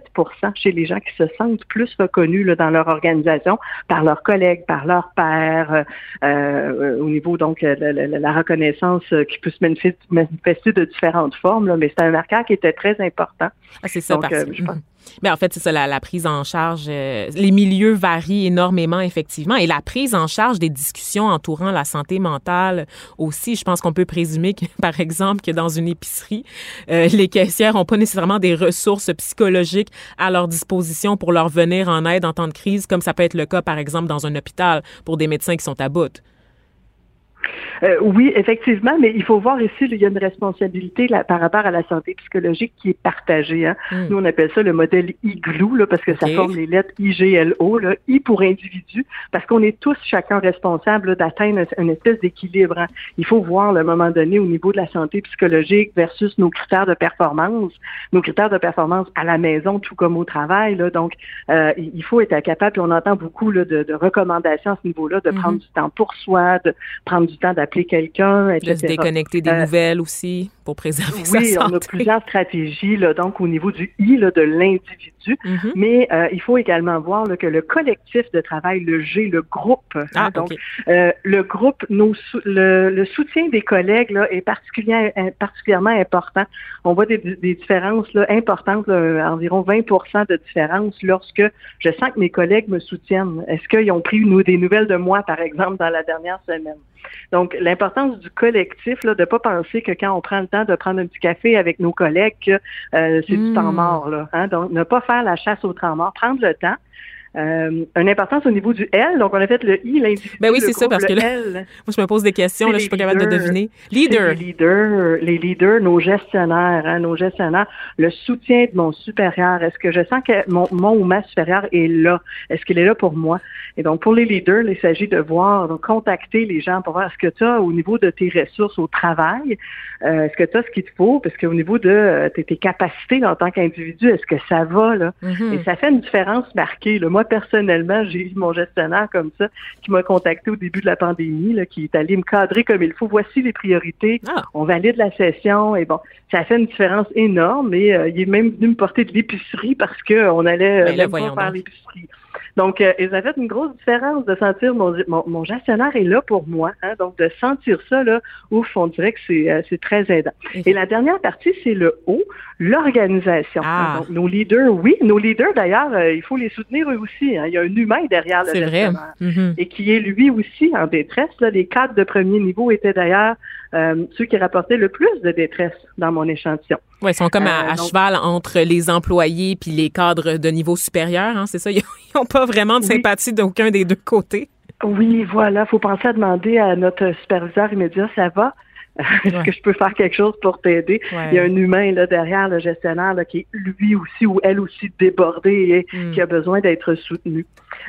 [SPEAKER 8] chez les gens qui se sentent plus reconnus là, dans leur organisation par leurs collègues, par leurs pairs, euh, euh, au niveau donc euh, la, la- la reconnaissance euh, qui peut se manifester, de différentes formes, là, mais c'est un marqueur qui était très important.
[SPEAKER 1] Ah, c'est ça,
[SPEAKER 8] Donc,
[SPEAKER 1] parce
[SPEAKER 8] euh, je pense-.
[SPEAKER 1] Mais en fait, c'est ça, la, la prise en charge. euh, les milieux varient énormément, effectivement. Et la prise en charge des discussions entourant la santé mentale aussi. Je pense qu'on peut présumer, que, par exemple, que dans une épicerie, euh, les caissières n'ont pas nécessairement des ressources psychologiques à leur disposition pour leur venir en aide en temps de crise, comme ça peut être le cas, par exemple, dans un hôpital pour des médecins qui sont à bout.
[SPEAKER 8] Euh, oui, effectivement, mais il faut voir ici, il y a une responsabilité là, par rapport à la santé psychologique qui est partagée. Hein.
[SPEAKER 1] Mm.
[SPEAKER 8] Nous, on appelle ça le modèle IGLOU, là, parce que ça forme les lettres IGLO, là, I pour individu, parce qu'on est tous chacun responsables là, d'atteindre une espèce d'équilibre. hein. Il faut voir, là, à un moment donné, au niveau de la santé psychologique versus nos critères de performance, nos critères de performance à la maison, tout comme au travail. Là, donc, euh, il faut être capable, puis on entend beaucoup là, de, de recommandations à ce niveau-là, de
[SPEAKER 1] Mhm.
[SPEAKER 8] prendre du temps pour soi, de prendre du temps d'appeler quelqu'un,
[SPEAKER 1] De se déconnecter des
[SPEAKER 8] Euh,
[SPEAKER 1] nouvelles aussi. Pour préserver sa
[SPEAKER 8] Oui, on a plusieurs stratégies, là, donc au niveau du I là, de l'individu,
[SPEAKER 1] Mhm.
[SPEAKER 8] mais euh, il faut également voir là, que le collectif de travail, le G, le groupe, hein,
[SPEAKER 1] Ah,
[SPEAKER 8] donc euh, le groupe, nos le, le soutien des collègues là, est particulièrement, particulièrement important. On voit des, des différences là, importantes, là, environ 20% de différence lorsque je sens que mes collègues me soutiennent. Est-ce qu'ils ont pris nous, des nouvelles de moi, par exemple, dans la dernière semaine? Donc, l'importance du collectif, là, de pas penser que quand on prend le temps de prendre un petit café avec nos collègues, que euh, c'est du temps mort. Là, hein? Donc, ne pas faire la chasse au temps mort, prendre le temps. Euh, une importance au niveau du L, donc on a fait le I, l'individu.
[SPEAKER 1] Ben oui, c'est ça, parce que là,
[SPEAKER 8] L,
[SPEAKER 1] Moi, je me pose des questions, là, je suis pas capable de deviner. Leader.
[SPEAKER 8] Les leaders, les leaders, nos gestionnaires, hein, nos gestionnaires, le soutien de mon supérieur. Est-ce que je sens que mon, mon ou ma supérieure est là? Est-ce qu'il est là pour moi? Et donc, pour les leaders, il s'agit de voir, donc contacter les gens pour voir ce que tu as au niveau de tes ressources au travail, euh, est-ce que tu as ce qu'il te faut, parce qu'au niveau de euh, tes, tes capacités en tant qu'individu, est-ce que ça va, là?
[SPEAKER 1] Mhm.
[SPEAKER 8] Et ça fait une différence marquée. Là. Moi, personnellement, j'ai eu mon gestionnaire comme ça qui m'a contacté au début de la pandémie, là, qui est allé me cadrer comme il faut. Voici les priorités.
[SPEAKER 1] Ah.
[SPEAKER 8] On valide la session. Et bon, ça fait une différence énorme. Et euh, il est même venu me porter de l'épicerie parce qu'on allait euh,
[SPEAKER 1] là,
[SPEAKER 8] même pas faire l'épicerie. Donc, euh, et ça fait une grosse différence de sentir mon, mon, mon gestionnaire est là pour moi. Hein, donc, de sentir ça, là, ouf, on dirait que c'est euh, c'est très aidant. Et la dernière partie, c'est le O, l'organisation.
[SPEAKER 1] Ah.
[SPEAKER 8] Donc, nos leaders, oui, nos leaders, d'ailleurs, euh, il faut les soutenir eux aussi. hein. Il y a un humain derrière le
[SPEAKER 1] C'est vrai.
[SPEAKER 8] gestionnaire.
[SPEAKER 1] Mhm.
[SPEAKER 8] Et qui est lui aussi en détresse. Là. Les cadres de premier niveau étaient d'ailleurs euh, ceux qui rapportaient le plus de détresse dans mon échantillon.
[SPEAKER 1] Ouais, ils sont comme à,
[SPEAKER 8] Euh,
[SPEAKER 1] à
[SPEAKER 8] donc-
[SPEAKER 1] cheval entre les employés puis les cadres de niveau supérieur, hein, c'est ça? Ils n'ont pas vraiment de
[SPEAKER 8] Oui.
[SPEAKER 1] sympathie d'aucun des deux côtés.
[SPEAKER 8] Oui, voilà, faut penser à demander à notre superviseur immédiat, ça va? Est-ce
[SPEAKER 1] Ouais.
[SPEAKER 8] que je peux faire quelque chose pour t'aider?
[SPEAKER 1] Ouais.
[SPEAKER 8] Il y a un humain là derrière le gestionnaire là, qui est lui aussi ou elle aussi débordé et
[SPEAKER 1] Mm.
[SPEAKER 8] qui a besoin d'être soutenu.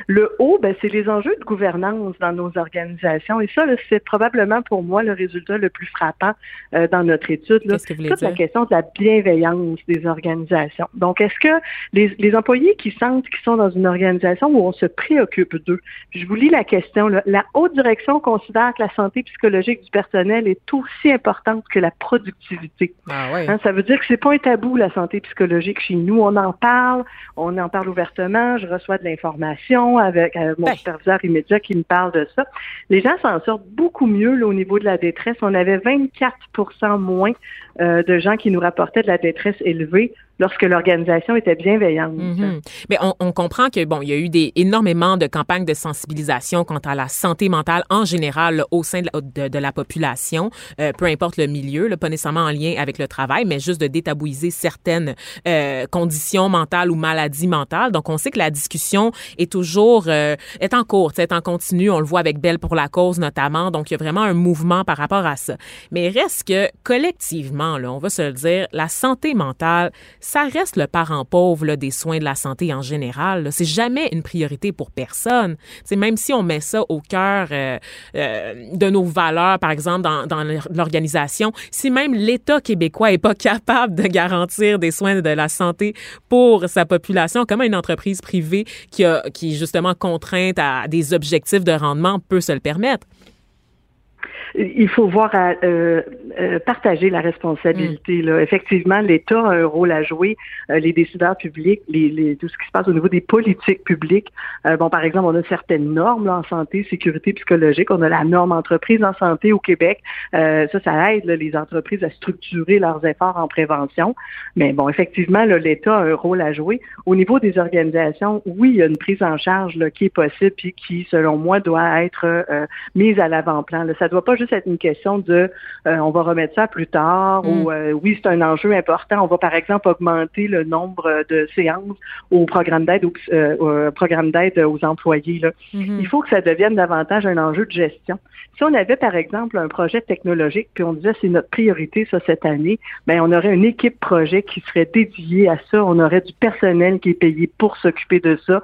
[SPEAKER 8] Le haut, ben, c'est les enjeux de gouvernance dans nos organisations. Et ça, c'est probablement pour moi le résultat le plus frappant euh, dans notre étude. là.
[SPEAKER 1] Que
[SPEAKER 8] Toute la question de la bienveillance des organisations. Donc, est-ce que les, les employés qui sentent qu'ils sont dans une organisation où on se préoccupe d'eux, je vous lis la question, là. la haute direction considère que la santé psychologique du personnel est aussi importante que la productivité.
[SPEAKER 1] Ah ouais.
[SPEAKER 8] Hein, ça veut dire que c'est pas un tabou la santé psychologique chez nous. On en parle, on en parle ouvertement. Je reçois de l'information avec euh, mon
[SPEAKER 1] Ben.
[SPEAKER 8] superviseur immédiat qui me parle de ça. Les gens s'en sortent beaucoup mieux là, au niveau de la détresse. On avait 24% moins euh, de gens qui nous rapportaient de la détresse élevée lorsque l'organisation était bienveillante.
[SPEAKER 1] Mhm. Mais on, on comprend que bon, il y a eu des énormément de campagnes de sensibilisation quant à la santé mentale en général au sein de la, de- la population, euh, peu importe le milieu, là, pas nécessairement en lien avec le travail, mais juste de détabouiser certaines euh, conditions mentales ou maladies mentales. Donc, on sait que la discussion est toujours euh, est en cours, est en continu. On le voit avec Belle pour la cause notamment. Donc, il y a vraiment un mouvement par rapport à ça. Mais reste que collectivement, là, on va se le dire, la santé mentale ça reste le parent pauvre là, des soins de la santé en général. C'est jamais une priorité pour personne. C'est même si on met ça au cœur euh, euh, de nos valeurs, par exemple, dans, dans l'organisation, si même l'État québécois est pas capable de garantir des soins de la santé pour sa population, comment une entreprise privée qui, a, qui est justement contrainte à des objectifs de rendement peut se le permettre?
[SPEAKER 8] Il faut voir à euh, euh, partager la responsabilité. Là. Effectivement, l'État a un rôle à jouer, euh, les décideurs publics, les, les, tout ce qui se passe au niveau des politiques publiques. Euh, bon, par exemple, on a certaines normes là, en santé, sécurité psychologique. On a la norme entreprise en santé au Québec. Euh, ça, ça aide là, les entreprises à structurer leurs efforts en prévention. Mais bon, effectivement, là, l'État a un rôle à jouer. Au niveau des organisations, oui, il y a une prise en charge là, qui est possible puis qui, selon moi, doit être euh, mise à l'avant-plan. Là. Ça doit pas juste être une question de euh, on va remettre ça plus tard
[SPEAKER 1] Mm.
[SPEAKER 8] ou euh, oui, c'est un enjeu important. On va par exemple augmenter le nombre de séances au programme d'aide aux, euh, au programme d'aide aux employés. Là.
[SPEAKER 1] Mhm.
[SPEAKER 8] Il faut que ça devienne davantage un enjeu de gestion. Si on avait par exemple un projet technologique puis on disait c'est notre priorité ça cette année, ben on aurait une équipe projet qui serait dédiée à ça. On aurait du personnel qui est payé pour s'occuper de ça.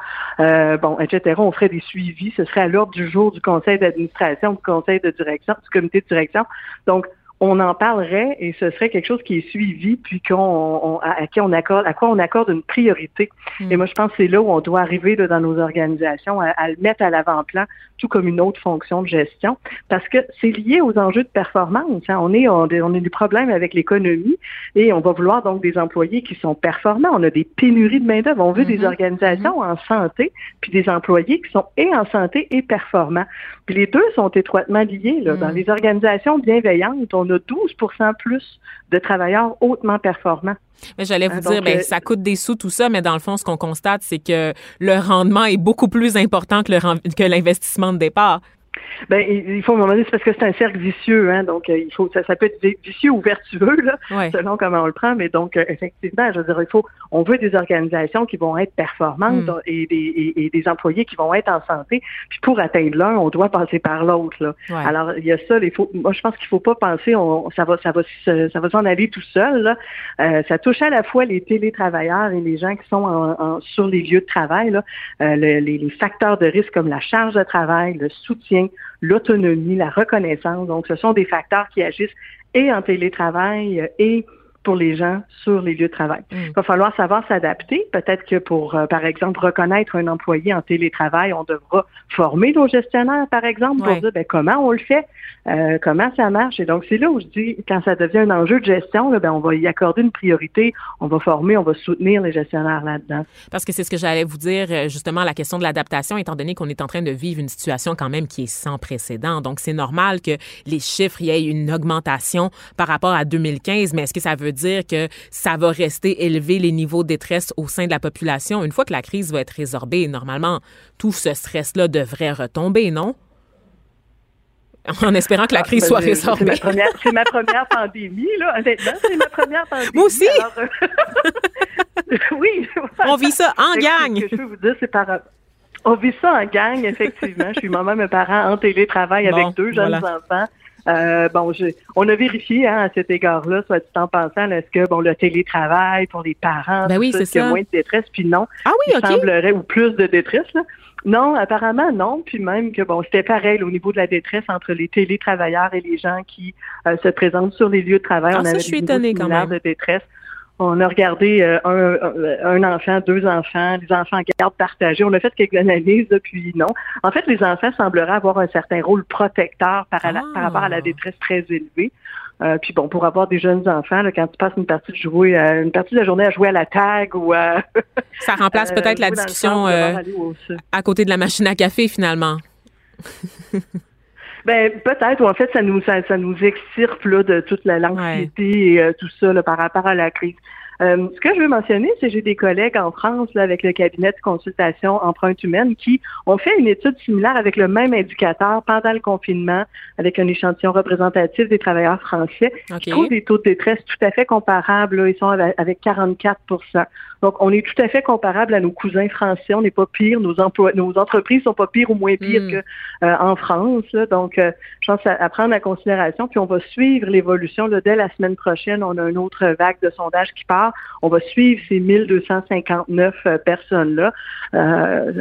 [SPEAKER 8] Bon, etc. On ferait des suivis. Ce serait à l'ordre du jour du conseil d'administration, du conseil de direction, du comité de direction. Donc on en parlerait et ce serait quelque chose qui est suivi puis qu'on à, qui on accorde à quoi on accorde une priorité. Hmm. Et moi je pense que c'est là où on doit arriver dans nos organisations à, le mettre à l'avant-plan, tout comme une autre fonction de gestion, parce que c'est lié aux enjeux de performance. Hein. On est on, on a des problèmes avec l'économie et on va vouloir donc des employés qui sont performants. On a des pénuries de main d'œuvre. On veut des mm-hmm. organisations mm-hmm. en santé puis des employés qui sont et en santé et performants. Puis les deux sont étroitement liés. Là. Dans mm. les organisations bienveillantes, on a 12 plus de travailleurs hautement performants.
[SPEAKER 1] Mais j'allais vous hein, dire, ben, euh, ça coûte des sous tout ça, mais dans le fond, ce qu'on constate, c'est que le rendement est beaucoup plus important que l'investissement de départ.
[SPEAKER 8] Ben, il faut, à un moment donné, c'est parce que c'est un cercle vicieux, hein, donc euh, il faut, ça, ça, peut être vicieux ou vertueux, là, selon comment on le prend, mais donc, euh, effectivement, je veux dire, il faut, on veut des organisations qui vont être performantes mm. et, des, et, des employés qui vont être en santé, puis pour atteindre l'un, on doit passer par l'autre, là. Alors, il y a ça, il faut, moi, je pense qu'il faut pas penser, on, ça va, ça va, ça va s'en aller tout seul, là. Euh, ça touche à la fois les télétravailleurs et les gens qui sont en, sur les lieux de travail, là, les, les facteurs de risque comme la charge de travail, le soutien, l'autonomie, la reconnaissance. Donc, ce sont des facteurs qui agissent et en télétravail et pour les gens sur les lieux de travail. Mm. Il va falloir savoir s'adapter. Peut-être que pour, euh, par exemple, reconnaître un employé en télétravail, on devra former nos gestionnaires, par exemple, pour dire ben, comment on le fait, euh, comment ça marche. Et donc, c'est là où je dis, quand ça devient un enjeu de gestion, là, ben, on va y accorder une priorité, on va former, on va soutenir les gestionnaires là-dedans.
[SPEAKER 1] Parce que c'est ce que j'allais vous dire, euh, justement, la question de l'adaptation, étant donné qu'on est en train de vivre une situation quand même qui est sans précédent. Donc, c'est normal que les chiffres, il y ait une augmentation par rapport à 2015, mais est-ce que ça veut dire que ça va rester élevé les niveaux de détresse au sein de la population une fois que la crise va être résorbée? Normalement, tout ce stress-là devrait retomber, non? en espérant que la crise ah, soit ben, résorbée.
[SPEAKER 8] C'est ma, première pandémie, là. Honnêtement, c'est ma première pandémie.
[SPEAKER 1] Moi aussi!
[SPEAKER 8] Euh, oui.
[SPEAKER 1] On vit ça en gang.
[SPEAKER 8] Ce que je peux vous dire, c'est par... On vit ça en gang, effectivement. je suis moi-même un parent en télétravail avec deux jeunes enfants. Euh, bon, on a vérifié hein, à cet égard-là, soit dit en pensant, est-ce que bon le télétravail pour les parents,
[SPEAKER 1] ben oui, c'est
[SPEAKER 8] moins de détresse, puis non.
[SPEAKER 1] Ah oui,
[SPEAKER 8] il semblerait ou plus de détresse. Là. Non, apparemment non. Puis même que bon, c'était pareil au niveau de la détresse entre les télétravailleurs et les gens qui euh, se présentent sur les lieux de travail.
[SPEAKER 1] Ah, on ça, avait je suis étonnée quand même.
[SPEAKER 8] de détresse. On a regardé euh, un, un, enfant, deux enfants, des enfants en garde partagée. On a fait quelques analyses, puis non. En fait, les enfants sembleraient avoir un certain rôle protecteur par, par rapport à la ah. détresse très élevée. Euh, puis bon, pour avoir des jeunes enfants, là, quand tu passes une partie de jouer, euh, une partie de la journée à jouer à la tag ou à
[SPEAKER 1] ça remplace peut-être la discussion à côté de la machine à café finalement.
[SPEAKER 8] Ben peut-être, ou en fait, ça nous ça, nous extirpe là, de toute la l'anxiété et euh, tout ça là, par rapport à la crise. Euh, ce que je veux mentionner, c'est que j'ai des collègues en France là, avec le cabinet de consultation empreinte humaine qui ont fait une étude similaire avec le même indicateur pendant le confinement, avec un échantillon représentatif des travailleurs français. Okay. Ils trouvent des taux de détresse tout à fait comparables. Ils sont avec 44% donc, on est tout à fait comparable à nos cousins français. On n'est pas pire. Nos emplois, nos entreprises sont pas pires ou moins pires mm. qu'en euh, France. Donc, euh, je pense à, prendre en considération. Puis, on va suivre l'évolution. Dès la semaine prochaine, on a une autre vague de sondage qui part. On va suivre ces 1259 euh, personnes-là.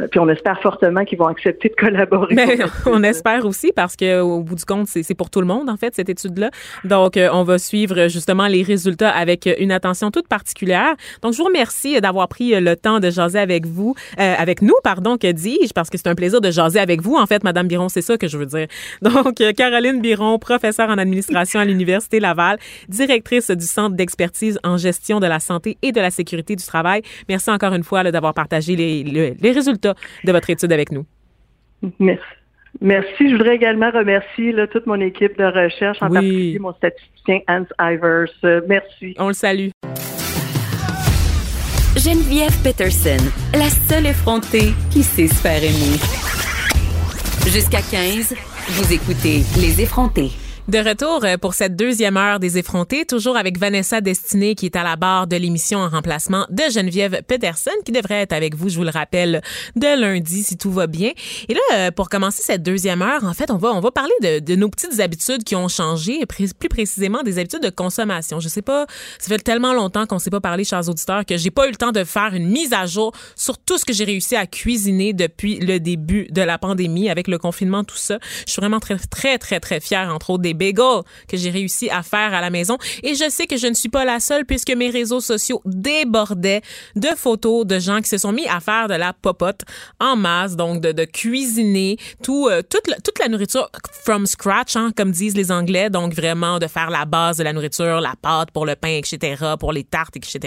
[SPEAKER 8] puis, on espère fortement qu'ils vont accepter de collaborer.
[SPEAKER 1] Mais on espère aussi parce que au bout du compte, c'est pour tout le monde, en fait, cette étude-là. Donc, on va suivre justement les résultats avec une attention toute particulière. Donc, je vous remercie d'avoir pris euh, le temps de jaser avec vous, euh, avec nous, pardon, que dis-je, parce que c'est un plaisir de jaser avec vous, en fait, Madame Biron, c'est ça que je veux dire. Donc, euh, Caroline Biron, professeure en administration à l'Université Laval, directrice du Centre d'expertise en gestion de la santé et de la sécurité du travail. Merci encore une fois d'avoir partagé les, les, résultats de votre étude avec nous.
[SPEAKER 8] Merci. Merci. Je voudrais également remercier toute mon équipe de recherche, en particulier mon statisticien Hans Ivers. merci.
[SPEAKER 1] On le salue.
[SPEAKER 4] Geneviève Peterson, la seule effrontée qui sait se faire aimer. Jusqu'à 15, vous écoutez Les effrontés.
[SPEAKER 1] De retour euh, pour cette deuxième heure des effrontés, toujours avec Vanessa Destinée qui est à la barre de l'émission en remplacement de Geneviève Peterson qui devrait être avec vous, je vous le rappelle, de lundi si tout va bien. Et là, euh, pour commencer cette deuxième heure, en fait, on va on va parler de, de nos petites habitudes qui ont changé, plus précisément des habitudes de consommation. Je sais pas, ça fait tellement longtemps qu'on s'est pas parlé, chers auditeurs, que j'ai pas eu le temps de faire une mise à jour sur tout ce que j'ai réussi à cuisiner depuis le début de la pandémie avec le confinement, tout ça. Je suis vraiment très très très très fière entre autres des les bagels que j'ai réussi à faire à la maison. Et je sais que je ne suis pas la seule puisque mes réseaux sociaux débordaient de photos de gens qui se sont mis à faire de la popote en masse, donc de, cuisiner tout, euh, toute, la, toute la nourriture from scratch, hein, comme disent les Anglais. Donc vraiment de faire la base de la nourriture, la pâte pour le pain, etc., pour les tartes, etc.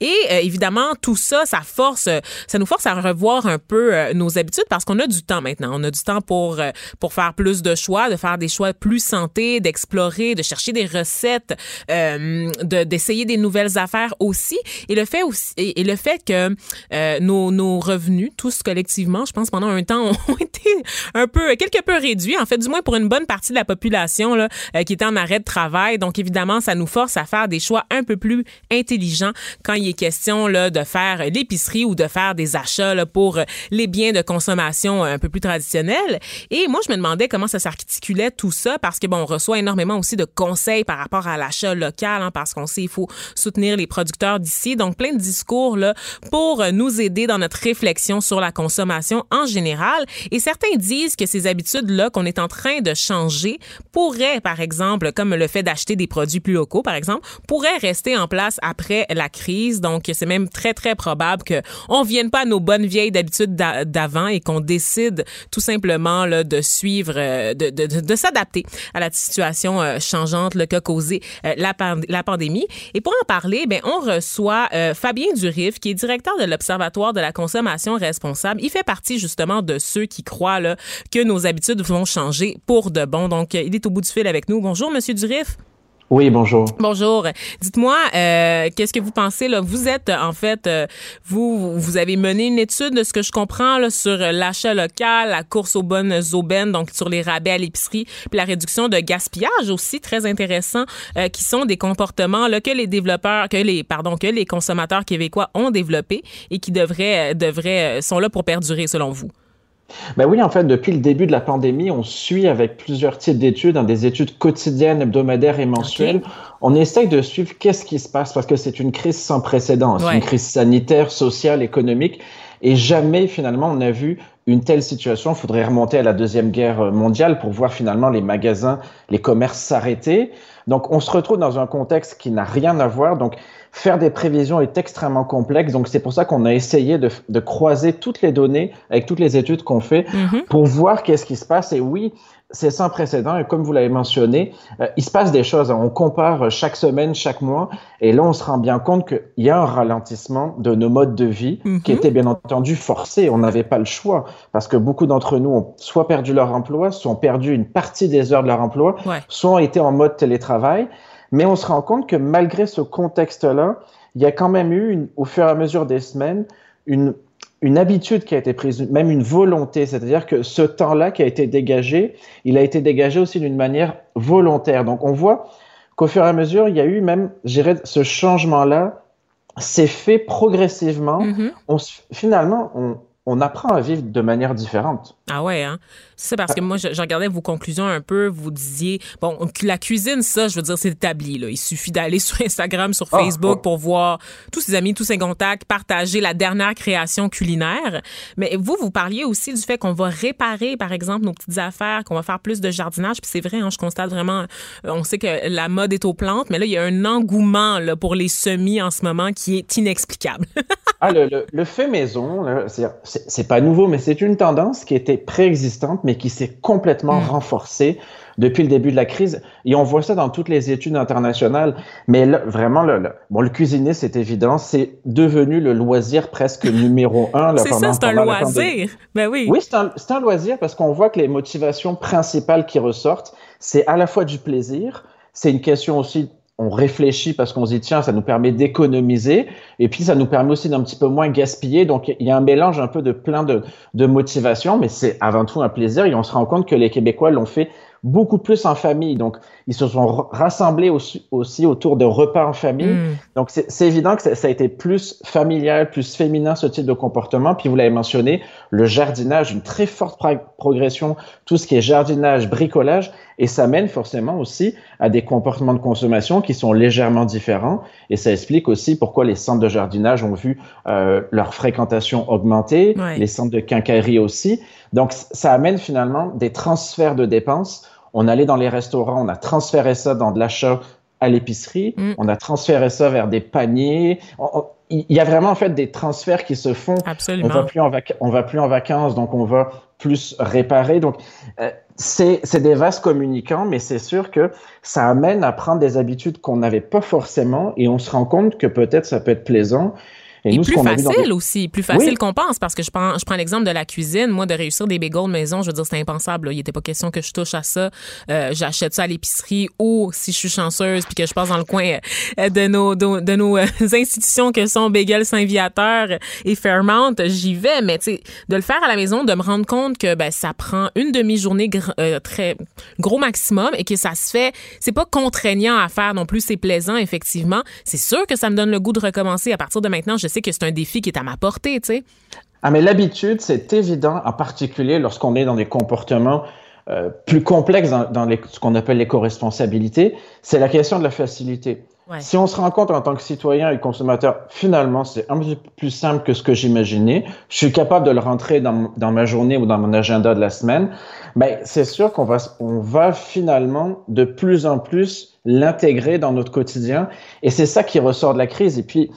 [SPEAKER 1] Et euh, évidemment, tout ça, ça force, ça nous force à revoir un peu euh, nos habitudes parce qu'on a du temps maintenant. On a du temps pour, pour faire plus de choix, de faire des choix plus santé, d'explorer, de chercher des recettes, euh, d'essayer des nouvelles affaires aussi. Et le fait aussi, et, le fait que euh, nos, nos revenus, tous collectivement, je pense pendant un temps, ont été un peu, quelque peu réduits. En fait, du moins pour une bonne partie de la population là, euh, qui était en arrêt de travail. Donc évidemment, ça nous force à faire des choix un peu plus intelligents quand il est question là de faire l'épicerie ou de faire des achats pour les biens de consommation un peu plus traditionnels. Et moi, je me demandais comment ça s'articulait tout ça parce que bon, on reçoit énormément aussi de conseils par rapport à l'achat local, hein, parce qu'on sait il faut soutenir les producteurs d'ici. Donc plein de discours là pour nous aider dans notre réflexion sur la consommation en général. Et certains disent que ces habitudes là qu'on est en train de changer pourraient, par exemple, comme le fait d'acheter des produits plus locaux, par exemple, pourraient rester en place après la crise. Donc c'est même très très probable que on vienne pas à nos bonnes vieilles habitudes d'avant et qu'on décide tout simplement là, de suivre, euh, de, de s'adapter à la situation euh, changeante qu'a causé euh, la, la, pandémie. Et pour en parler, ben, on reçoit euh, Fabien Durif, qui est directeur de l'Observatoire de la consommation responsable. Il fait partie justement de ceux qui croient que nos habitudes vont changer pour de bon. Donc, il est au bout du fil avec nous. Bonjour, Monsieur Durif.
[SPEAKER 9] Oui, bonjour.
[SPEAKER 1] Bonjour. Dites-moi, euh, qu'est-ce que vous pensez là? Vous êtes en fait, euh, vous vous avez mené une étude de ce que je comprends là, sur l'achat local, la course aux bonnes aubaines, donc sur les rabais à l'épicerie, puis la réduction de gaspillage aussi très intéressant, euh, qui sont des comportements là que les développeurs, que les pardon, que les consommateurs québécois ont développés et qui devraient devraient sont là pour perdurer selon vous.
[SPEAKER 9] Ben oui, en fait, depuis le début de la pandémie, on suit avec plusieurs types d'études, hein, des études quotidiennes, hebdomadaires et mensuelles. On essaye de suivre qu'est-ce qui se passe parce que c'est une crise sans précédent. C'est une crise sanitaire, sociale, économique. Et jamais, finalement, on a vu une telle situation. Il faudrait remonter à la Deuxième Guerre mondiale pour voir finalement les magasins, les commerces s'arrêter. Donc, on se retrouve dans un contexte qui n'a rien à voir. Donc, faire des prévisions est extrêmement complexe. Donc, c'est pour ça qu'on a essayé de, de, croiser toutes les données avec toutes les études qu'on fait mm-hmm. pour voir qu'est-ce qui se passe. Et oui, c'est sans précédent. Et comme vous l'avez mentionné, euh, il se passe des choses. On compare chaque semaine, chaque mois. Et là, on se rend bien compte qu'il y a un ralentissement de nos modes de vie qui mm-hmm. était bien entendu forcé. On n'avait pas le choix parce que beaucoup d'entre nous ont soit perdu leur emploi, soit ont perdu une partie des heures de leur emploi, soit ont été en mode télétravail. Mais on se rend compte que malgré ce contexte-là, il y a quand même eu, au fur et à mesure des semaines, une, une habitude qui a été prise, même une volonté. C'est-à-dire que ce temps-là qui a été dégagé, il a été dégagé aussi d'une manière volontaire. Donc on voit qu'au fur et à mesure, il y a eu même, je dirais, ce changement-là s'est fait progressivement. Mm-hmm. On, finalement, on, on apprend à vivre de manière différente.
[SPEAKER 1] Ah ouais, hein? C'est parce que moi, je, regardais vos conclusions un peu. Vous disiez, bon, la cuisine, ça, je veux dire, c'est établi. Là. Il suffit d'aller sur Instagram, sur ah, Facebook pour voir tous ses amis, tous ses contacts, partager la dernière création culinaire. Mais vous, vous parliez aussi du fait qu'on va réparer, par exemple, nos petites affaires, qu'on va faire plus de jardinage. Puis c'est vrai, hein, je constate vraiment, euh, on sait que la mode est aux plantes, mais là, il y a un engouement là, pour les semis en ce moment qui est inexplicable.
[SPEAKER 9] ah, le, le, fait maison, c'est c'est pas nouveau, mais c'est une tendance qui était préexistante, mais qui s'est complètement mm. renforcée depuis le début de la crise. Et on voit ça dans toutes les études internationales. Mais vraiment, le, bon, le cuisiner, c'est évident, c'est devenu le loisir presque numéro un.
[SPEAKER 1] C'est ça, c'est un loisir. Ben oui.
[SPEAKER 9] Oui, c'est un, un loisir parce qu'on voit que les motivations principales qui ressortent, c'est à la fois du plaisir, c'est une question aussi on réfléchit parce qu'on se dit tiens ça nous permet d'économiser. Et puis ça nous permet aussi d'un petit peu moins gaspiller. Donc il y a un mélange un peu de plein de, de motivations mais c'est avant tout un plaisir. Et on se rend compte que les Québécois l'ont fait beaucoup plus en famille. Donc, ils se sont rassemblés aussi, aussi autour de repas en famille. Mm. Donc, c'est évident que ça, a été plus familial, plus féminin, ce type de comportement. Puis, vous l'avez mentionné, le jardinage, une très forte progression, tout ce qui est jardinage, bricolage, et ça mène forcément aussi à des comportements de consommation qui sont légèrement différents. Et ça explique aussi pourquoi les centres de jardinage ont vu euh, leur fréquentation augmenter, les centres de quincaillerie aussi. Donc, ça amène finalement des transferts de dépenses on allait dans les restaurants, on a transféré ça dans de l'achat à l'épicerie, mm. on a transféré ça vers des paniers. il y a vraiment en fait des transferts qui se font.
[SPEAKER 1] Absolument.
[SPEAKER 9] On va plus en, on va plus en vacances, donc on va plus réparer. Donc euh, c'est des vases communicants, mais c'est sûr que ça amène à prendre des habitudes qu'on n'avait pas forcément, et on se rend compte que peut-être ça peut être plaisant
[SPEAKER 1] et, plus facile aussi, plus facile qu'on pense, parce que je prends, je prends l'exemple de la cuisine. Moi, de réussir des bagels de maison, je veux dire, c'est impensable. Il n'était pas question que je touche à ça. Euh, J'achète ça à l'épicerie ou, si je suis chanceuse, puis que je passe dans le coin euh, de nos, de, nos euh, institutions que sont Bagel Saint-Viateur et Fairmount, j'y vais. Mais tu sais, de le faire à la maison, de me rendre compte que ben, ça prend une demi-journée euh, très gros maximum et que ça se fait, c'est pas contraignant à faire non plus, c'est plaisant, effectivement. C'est sûr que ça me donne le goût de recommencer. À partir de maintenant, je que c'est un défi qui est à ma portée, tu sais.
[SPEAKER 9] Ah, mais l'habitude, c'est évident, en particulier lorsqu'on est dans des comportements euh, plus complexes dans, ce qu'on appelle l'éco-responsabilité, c'est la question de la facilité. Si on se rend compte en tant que citoyen et consommateur, finalement, c'est un peu plus simple que ce que j'imaginais, je suis capable de le rentrer dans, ma journée ou dans mon agenda de la semaine, ben, c'est sûr qu'on va, on va finalement de plus en plus l'intégrer dans notre quotidien. Et c'est ça qui ressort de la crise. Et puis,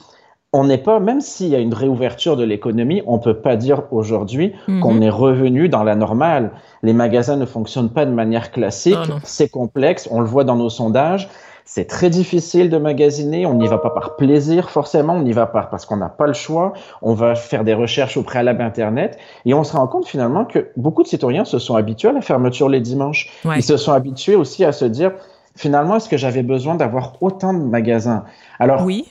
[SPEAKER 9] on n'est pas, même s'il y a une réouverture de l'économie, on peut pas dire aujourd'hui mhm. qu'on est revenu dans la normale. Les magasins ne fonctionnent pas de manière classique, c'est complexe, on le voit dans nos sondages. C'est très difficile de magasiner, on n'y va pas par plaisir forcément, on y va pas parce qu'on n'a pas le choix, on va faire des recherches au préalable Internet et on se rend compte finalement que beaucoup de citoyens se sont habitués à la fermeture les dimanches. Ils se sont habitués aussi à se dire, finalement, est-ce que j'avais besoin d'avoir autant de magasins? Alors,
[SPEAKER 1] oui.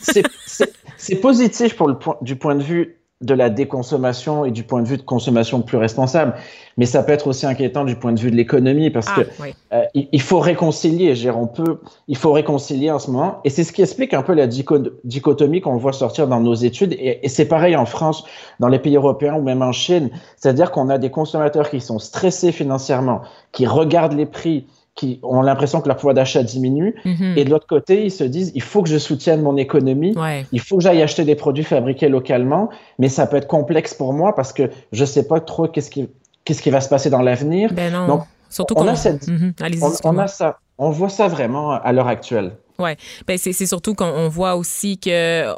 [SPEAKER 9] c'est positif pour le du point de vue de la déconsommation et du point de vue de consommation plus responsable, mais ça peut être aussi inquiétant du point de vue de l'économie parce ah, que euh, il, faut réconcilier. On peut, il faut réconcilier en ce moment, et c'est ce qui explique un peu la dichotomie qu'on voit sortir dans nos études. Et, et c'est pareil en France, dans les pays européens ou même en Chine, c'est-à-dire qu'on a des consommateurs qui sont stressés financièrement, qui regardent les prix, qui ont l'impression que leur pouvoir d'achat diminue. Mhm. Et de l'autre côté, ils se disent, il faut que je soutienne mon économie, il faut que j'aille acheter des produits fabriqués localement, mais ça peut être complexe pour moi parce que je sais pas trop qu'est-ce qui, qu'est-ce qui va se passer dans l'avenir.
[SPEAKER 1] Ben. Donc, Surtout on, a cette,
[SPEAKER 9] mhm. on, on, a ça, on voit ça vraiment à l'heure actuelle.
[SPEAKER 1] Ouais, ben c'est surtout qu'on voit aussi que euh,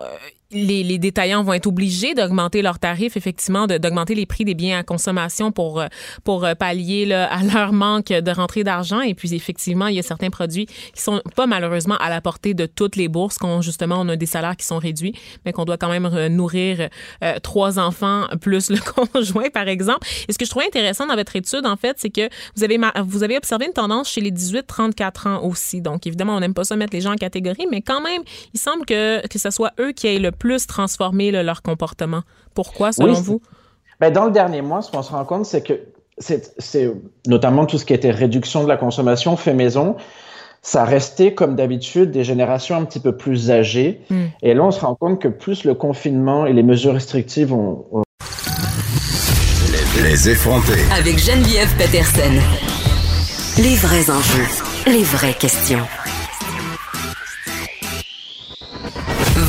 [SPEAKER 1] les, les, détaillants vont être obligés d'augmenter leurs tarifs, effectivement, d'augmenter les prix des biens à consommation pour, euh, pour euh, pallier là, à leur manque de rentrée d'argent. Et puis, effectivement, il y a certains produits qui sont pas malheureusement à la portée de toutes les bourses, qu'on justement, on a des salaires qui sont réduits, mais qu'on doit quand même nourrir euh, trois enfants plus le conjoint, par exemple. Et ce que je trouvais intéressant dans votre étude, en fait, c'est que vous avez, vous avez observé une tendance chez les 18-34 ans aussi. Donc, évidemment, on n'aime pas ça mettre les gens en catégorie, mais quand même, il semble que, que ce soit eux qui aient le plus transformer leur comportement. Pourquoi, selon vous?
[SPEAKER 9] Ben, dans le dernier mois, ce qu'on se rend compte, c'est que c'est notamment tout ce qui était réduction de la consommation fait maison. Ça restait, comme d'habitude, des générations un petit peu plus âgées. Hmm. Et là, on se rend compte que plus le confinement et les mesures restrictives ont.
[SPEAKER 7] Les effrontés.
[SPEAKER 4] Avec Geneviève Peterson. Les vrais enjeux, les vraies questions.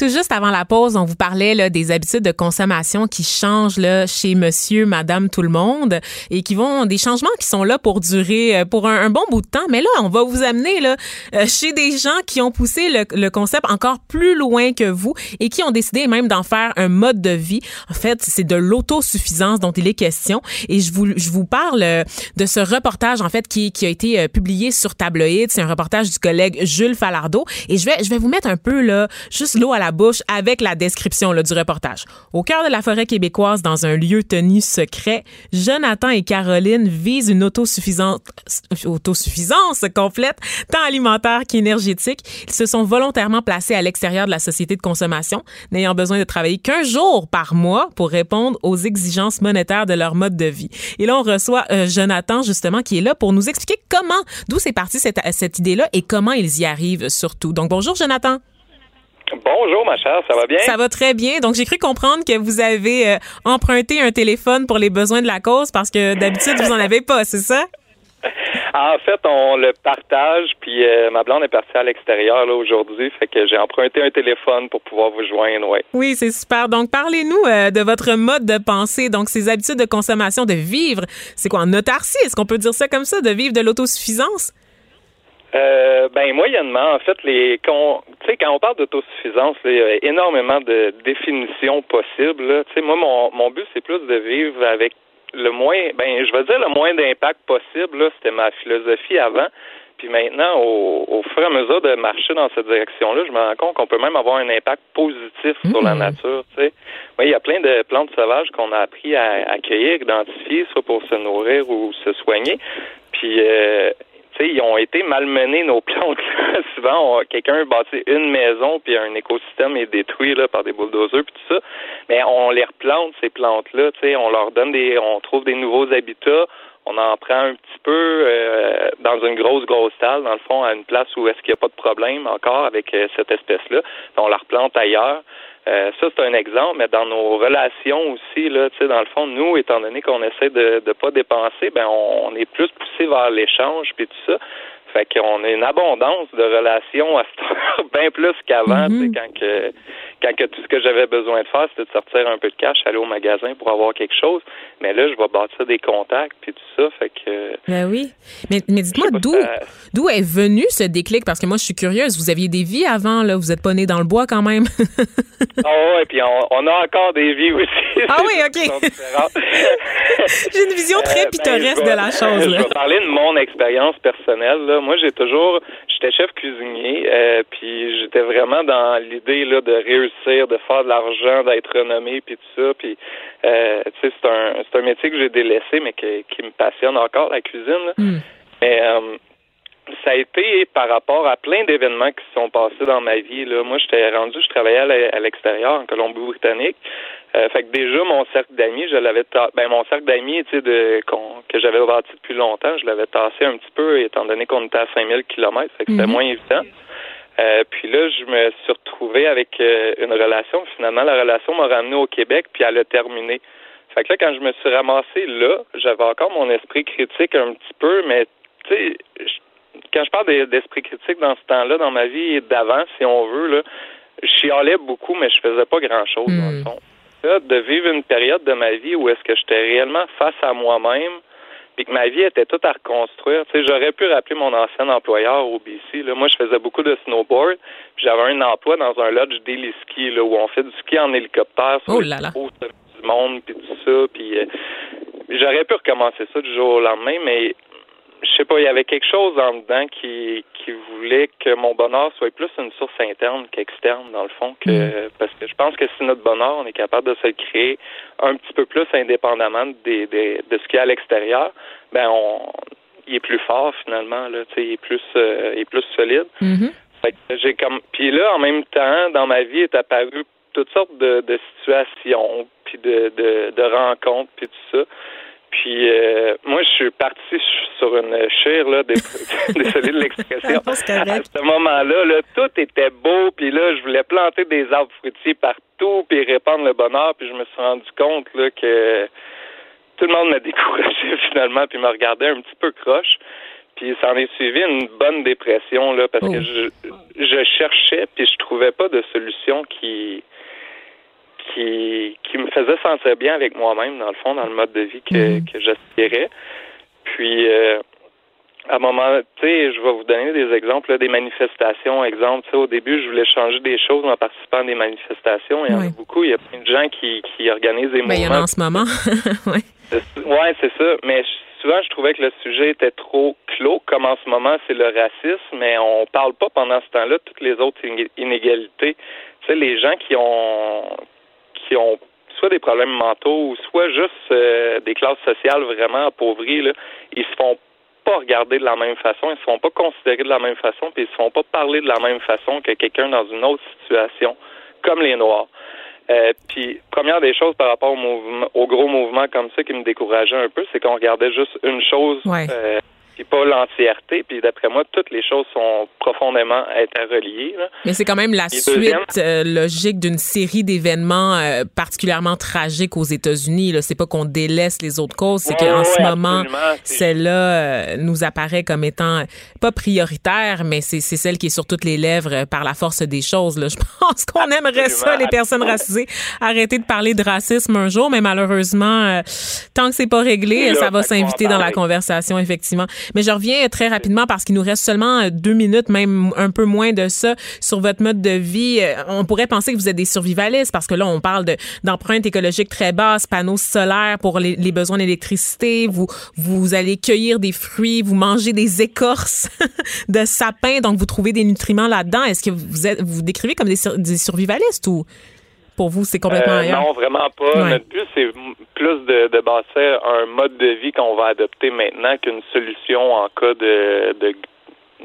[SPEAKER 1] Tout juste avant la pause, on vous parlait là, des habitudes de consommation qui changent là, chez monsieur, madame, tout le monde et qui vont des changements qui sont là pour durer euh, pour un, bon bout de temps. Mais là, on va vous amener là, euh, chez des gens qui ont poussé le, concept encore plus loin que vous et qui ont décidé même d'en faire un mode de vie. En fait, c'est de l'autosuffisance dont il est question. Et je vous, je vous parle euh, de ce reportage en fait qui, qui a été publié sur Tabloïd. C'est un reportage du collègue Jules Falardeau. Et je vais, je vais vous mettre un peu là, juste l'eau à la bouche avec la description du reportage. Au cœur de la forêt québécoise, dans un lieu tenu secret, Jonathan et Caroline visent une autosuffisance, complète, tant alimentaire qu'énergétique. Ils se sont volontairement placés à l'extérieur de la société de consommation, n'ayant besoin de travailler qu'un jour par mois pour répondre aux exigences monétaires de leur mode de vie. Et là, on reçoit euh, Jonathan, justement, qui est là pour nous expliquer comment, d'où c'est parti cette idée-là et comment ils y arrivent surtout. Donc, bonjour, Jonathan.
[SPEAKER 10] Bonjour, ma chère, ça va bien?
[SPEAKER 1] Ça va très bien. Donc, j'ai cru comprendre que vous avez euh, emprunté un téléphone pour les besoins de la cause parce que d'habitude, vous n'en avez pas, c'est ça?
[SPEAKER 10] En fait, on le partage, puis euh, ma blonde est partie à l'extérieur là aujourd'hui, fait que j'ai emprunté un téléphone pour pouvoir vous joindre, ouais.
[SPEAKER 1] Oui, c'est super. Donc, parlez-nous euh, de votre mode de pensée, donc ces habitudes de consommation, de vivre. C'est quoi, en autarcie? Est-ce qu'on peut dire ça comme ça, de vivre de l'autosuffisance?
[SPEAKER 10] Euh, ben moyennement, en fait, les quand, quand on parle d'autosuffisance, il y a énormément de définitions possibles. Tu sais, moi, mon, mon but, c'est plus de vivre avec le moins, ben, je vais dire le moins d'impact possible. C'était ma philosophie avant. Puis maintenant, au, au, fur et à mesure de marcher dans cette direction-là, je me rends compte qu'on peut même avoir un impact positif sur la mmh. nature. Tu sais. il y a plein de plantes sauvages qu'on a appris à accueillir, identifier, soit pour se nourrir ou se soigner. Puis euh, ils ont été malmenés, nos plantes. Souvent, quelqu'un bâtit une maison, puis un écosystème est détruit là, par des bulldozers, puis tout ça. Mais on les replante, ces plantes-là. On leur donne des... On trouve des nouveaux habitats. On en prend un petit peu euh, dans une grosse, grosse salle, dans le fond, à une place où est-ce qu'il n'y a pas de problème encore avec euh, cette espèce-là. On la replante ailleurs. Euh, ça, c'est un exemple, mais dans nos relations aussi, là, tu sais, dans le fond, nous, étant donné qu'on essaie de ne pas dépenser, ben on, est plus poussé vers l'échange puis tout ça. Fait qu'on a une abondance de relations à cette heure, bien plus qu'avant, mm quand que quand que tout ce que j'avais besoin de faire, c'était de sortir un peu de cash, aller au magasin pour avoir quelque chose. Mais là, je vais bâtir des contacts puis tout ça, fait que.
[SPEAKER 1] Ben oui. Mais, mais dites-moi d'où d'où est venu ce déclic? Parce que moi, je suis curieuse. Vous aviez des vies avant, là. Vous êtes pas né dans le bois quand même.
[SPEAKER 10] ah ouais, puis on, a encore des vies aussi.
[SPEAKER 1] Ah oui, ok. j'ai une vision très euh, ben, pittoresque de la chose. Là.
[SPEAKER 10] Je vais parler de mon expérience personnelle. Là. Moi, j'ai toujours, j'étais chef cuisinier, euh, puis j'étais vraiment dans l'idée là de réussir de faire de l'argent, d'être renommé, puis tout ça. Puis, euh, tu sais, c'est un, c'est un métier que j'ai délaissé, mais qui, qui me passionne encore, la cuisine. Hmm. Mais euh, ça a été par rapport à plein d'événements qui se sont passés dans ma vie. Là. Moi, j'étais rendu, je travaillais à l'extérieur, en Colombie-Britannique. Euh, fait que déjà, mon cercle d'amis, je l'avais ben mon cercle d'amis, tu sais, de, que j'avais bâti depuis longtemps, je l'avais tassé un petit peu, étant donné qu'on était à 5000 km, fait que c'était hmm. moins évident. Euh, puis là, je me suis retrouvé avec euh, une relation. Finalement, la relation m'a ramené au Québec, puis elle a terminé. Fait que là, quand je me suis ramassé là, j'avais encore mon esprit critique un petit peu, mais tu sais, quand je parle d'esprit critique dans ce temps-là, dans ma vie d'avant, si on veut, là, je chialais beaucoup, mais je faisais pas grand-chose, dans le hmm. fond. De vivre une période de ma vie où est-ce que j'étais réellement face à moi-même, puis que ma vie était toute à reconstruire. Tu sais, j'aurais pu rappeler mon ancien employeur au BC. Là. Moi, je faisais beaucoup de snowboard. Puis j'avais un emploi dans un lodge daily ski là, où on fait du ski en hélicoptère sur
[SPEAKER 1] oh là là.
[SPEAKER 10] du monde puis tout ça. Puis euh, j'aurais pu recommencer ça du jour au lendemain, mais je sais pas, il y avait quelque chose en dedans qui, qui voulait que mon bonheur soit plus une source interne qu'externe, dans le fond, que mm. parce que je pense que si notre bonheur, on est capable de se le créer un petit peu plus indépendamment des, des, de ce qu'il y a à l'extérieur, ben on il est plus fort finalement, là, tu sais, il est plus euh, il est plus solide.
[SPEAKER 1] Mm-hmm.
[SPEAKER 10] j'ai comme puis là, en même temps, dans ma vie est apparu toutes sortes de, de situations, puis de, de, de rencontres, puis tout ça puis euh, moi, je suis parti sur une chire, là, désolé de l'expression. à ce moment-là, là, tout était beau, puis là, je voulais planter des arbres fruitiers partout, puis répandre le bonheur, puis je me suis rendu compte là, que tout le monde m'a découragé finalement, puis m'a regardé un petit peu croche. Puis ça en est suivi une bonne dépression, là, parce que oh. je, je cherchais, puis je trouvais pas de solution qui qui, qui me faisait sentir bien avec moi-même, dans le fond, dans le mode de vie que, mhm. que j'aspirais. Puis, euh, à un moment, tu sais, je vais vous donner des exemples, des manifestations. Exemple, tu sais, au début, je voulais changer des choses en participant à des manifestations. Il y en a beaucoup. Il y a plein de gens qui, qui organisent des mouvements.
[SPEAKER 1] Ben, il y en a en ce moment.
[SPEAKER 10] oui. Ouais, c'est ça. Mais souvent, je trouvais que le sujet était trop clos, comme en ce moment, c'est le racisme, mais on parle pas pendant ce temps-là de toutes les autres inégalités. Tu sais, les gens qui ont qui ont soit des problèmes mentaux, soit juste euh, des classes sociales vraiment appauvries, là, ils se font pas regarder de la même façon, ils se font pas considérer de la même façon, puis ils se font pas parler de la même façon que quelqu'un dans une autre situation, comme les Noirs. Euh, puis, première des choses par rapport au, mouvement, au gros mouvement comme ça qui me décourageait un peu, c'est qu'on regardait juste une chose.
[SPEAKER 1] Ouais.
[SPEAKER 10] Euh, puis pas l'entièreté. Puis d'après moi, toutes les choses sont profondément interreliées.
[SPEAKER 1] Mais c'est quand même la suite euh, logique d'une série d'événements euh, particulièrement tragiques aux États-Unis. C'est pas qu'on délaisse les autres causes, c'est qu'en ce moment, celle-là euh, nous apparaît comme étant pas prioritaire, mais c'est celle qui est sur toutes les lèvres par la force des choses. Là. Je pense qu'on aimerait ça, les personnes racisées, arrêter de parler de racisme un jour, mais malheureusement, tant que c'est pas réglé, ça va s'inviter dans la conversation, effectivement. Mais je reviens très rapidement parce qu'il nous reste seulement euh, deux minutes, même un peu moins de ça, sur votre mode de vie. Euh, on pourrait penser que vous êtes des survivalistes parce que là, on parle d'empreintes écologiques très basses, panneaux solaires pour les, besoins d'électricité. Vous, vous allez cueillir des fruits, vous mangez des écorces de sapin, donc vous trouvez des nutriments là-dedans. Est-ce que vous êtes, vous, décrivez comme des, des survivalistes ou? Pour vous, c'est complètement euh,
[SPEAKER 10] ailleurs? Non, vraiment pas. Notre but, c'est plus de, de basser un mode de vie qu'on va adopter maintenant qu'une solution en cas de, de,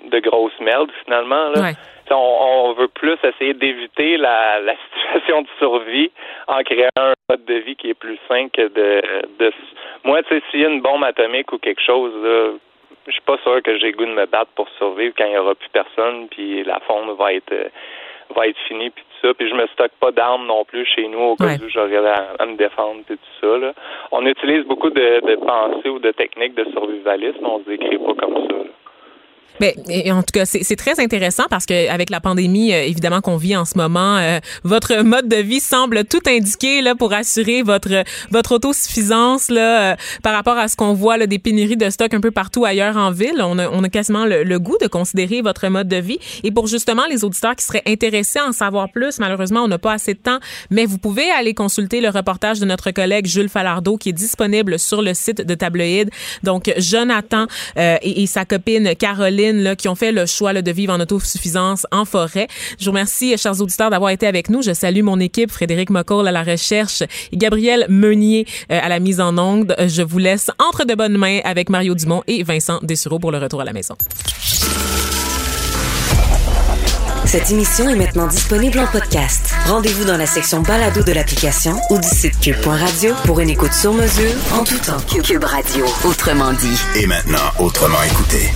[SPEAKER 10] de grosse merde, finalement. Là. On, veut plus essayer d'éviter la, la situation de survie en créant un mode de vie qui est plus sain que de... de... Moi, tu sais, s'il y a une bombe atomique ou quelque chose, là, je suis pas sûr que j'ai goût de me battre pour survivre quand il y aura plus personne, puis la faune va être va être finie, puis puis je me stocke pas d'armes non plus chez nous au cas où j'aurais à, me défendre, puis tout ça. Là. On utilise beaucoup de, de pensées ou de techniques de survivalisme, on se décrit pas comme ça.
[SPEAKER 1] Ben, en tout cas, c'est très intéressant parce que avec la pandémie, euh, évidemment qu'on vit en ce moment, euh, votre mode de vie semble tout indiquer là pour assurer votre votre autosuffisance là euh, par rapport à ce qu'on voit là, des pénuries de stock un peu partout ailleurs en ville. On a, on a quasiment le, goût de considérer votre mode de vie. Et pour justement les auditeurs qui seraient intéressés à en savoir plus, malheureusement, on n'a pas assez de temps, mais vous pouvez aller consulter le reportage de notre collègue Jules Falardeau qui est disponible sur le site de Tabloïd. Donc, Jonathan et, et sa copine Caroline qui ont fait le choix de vivre en autosuffisance en forêt. Je vous remercie, chers auditeurs, d'avoir été avec nous. Je salue mon équipe, Frédéric McCall à la recherche et Gabriel Meunier euh, à la mise en onde. Je vous laisse entre de bonnes mains avec Mario Dumont et Vincent Dessureau pour le retour à la maison.
[SPEAKER 4] Cette émission est maintenant disponible en podcast. Rendez-vous dans la section balado de l'application ou du site cube.radio pour une écoute sur mesure en tout temps. Cube Radio, autrement dit.
[SPEAKER 7] Et maintenant, autrement écouté.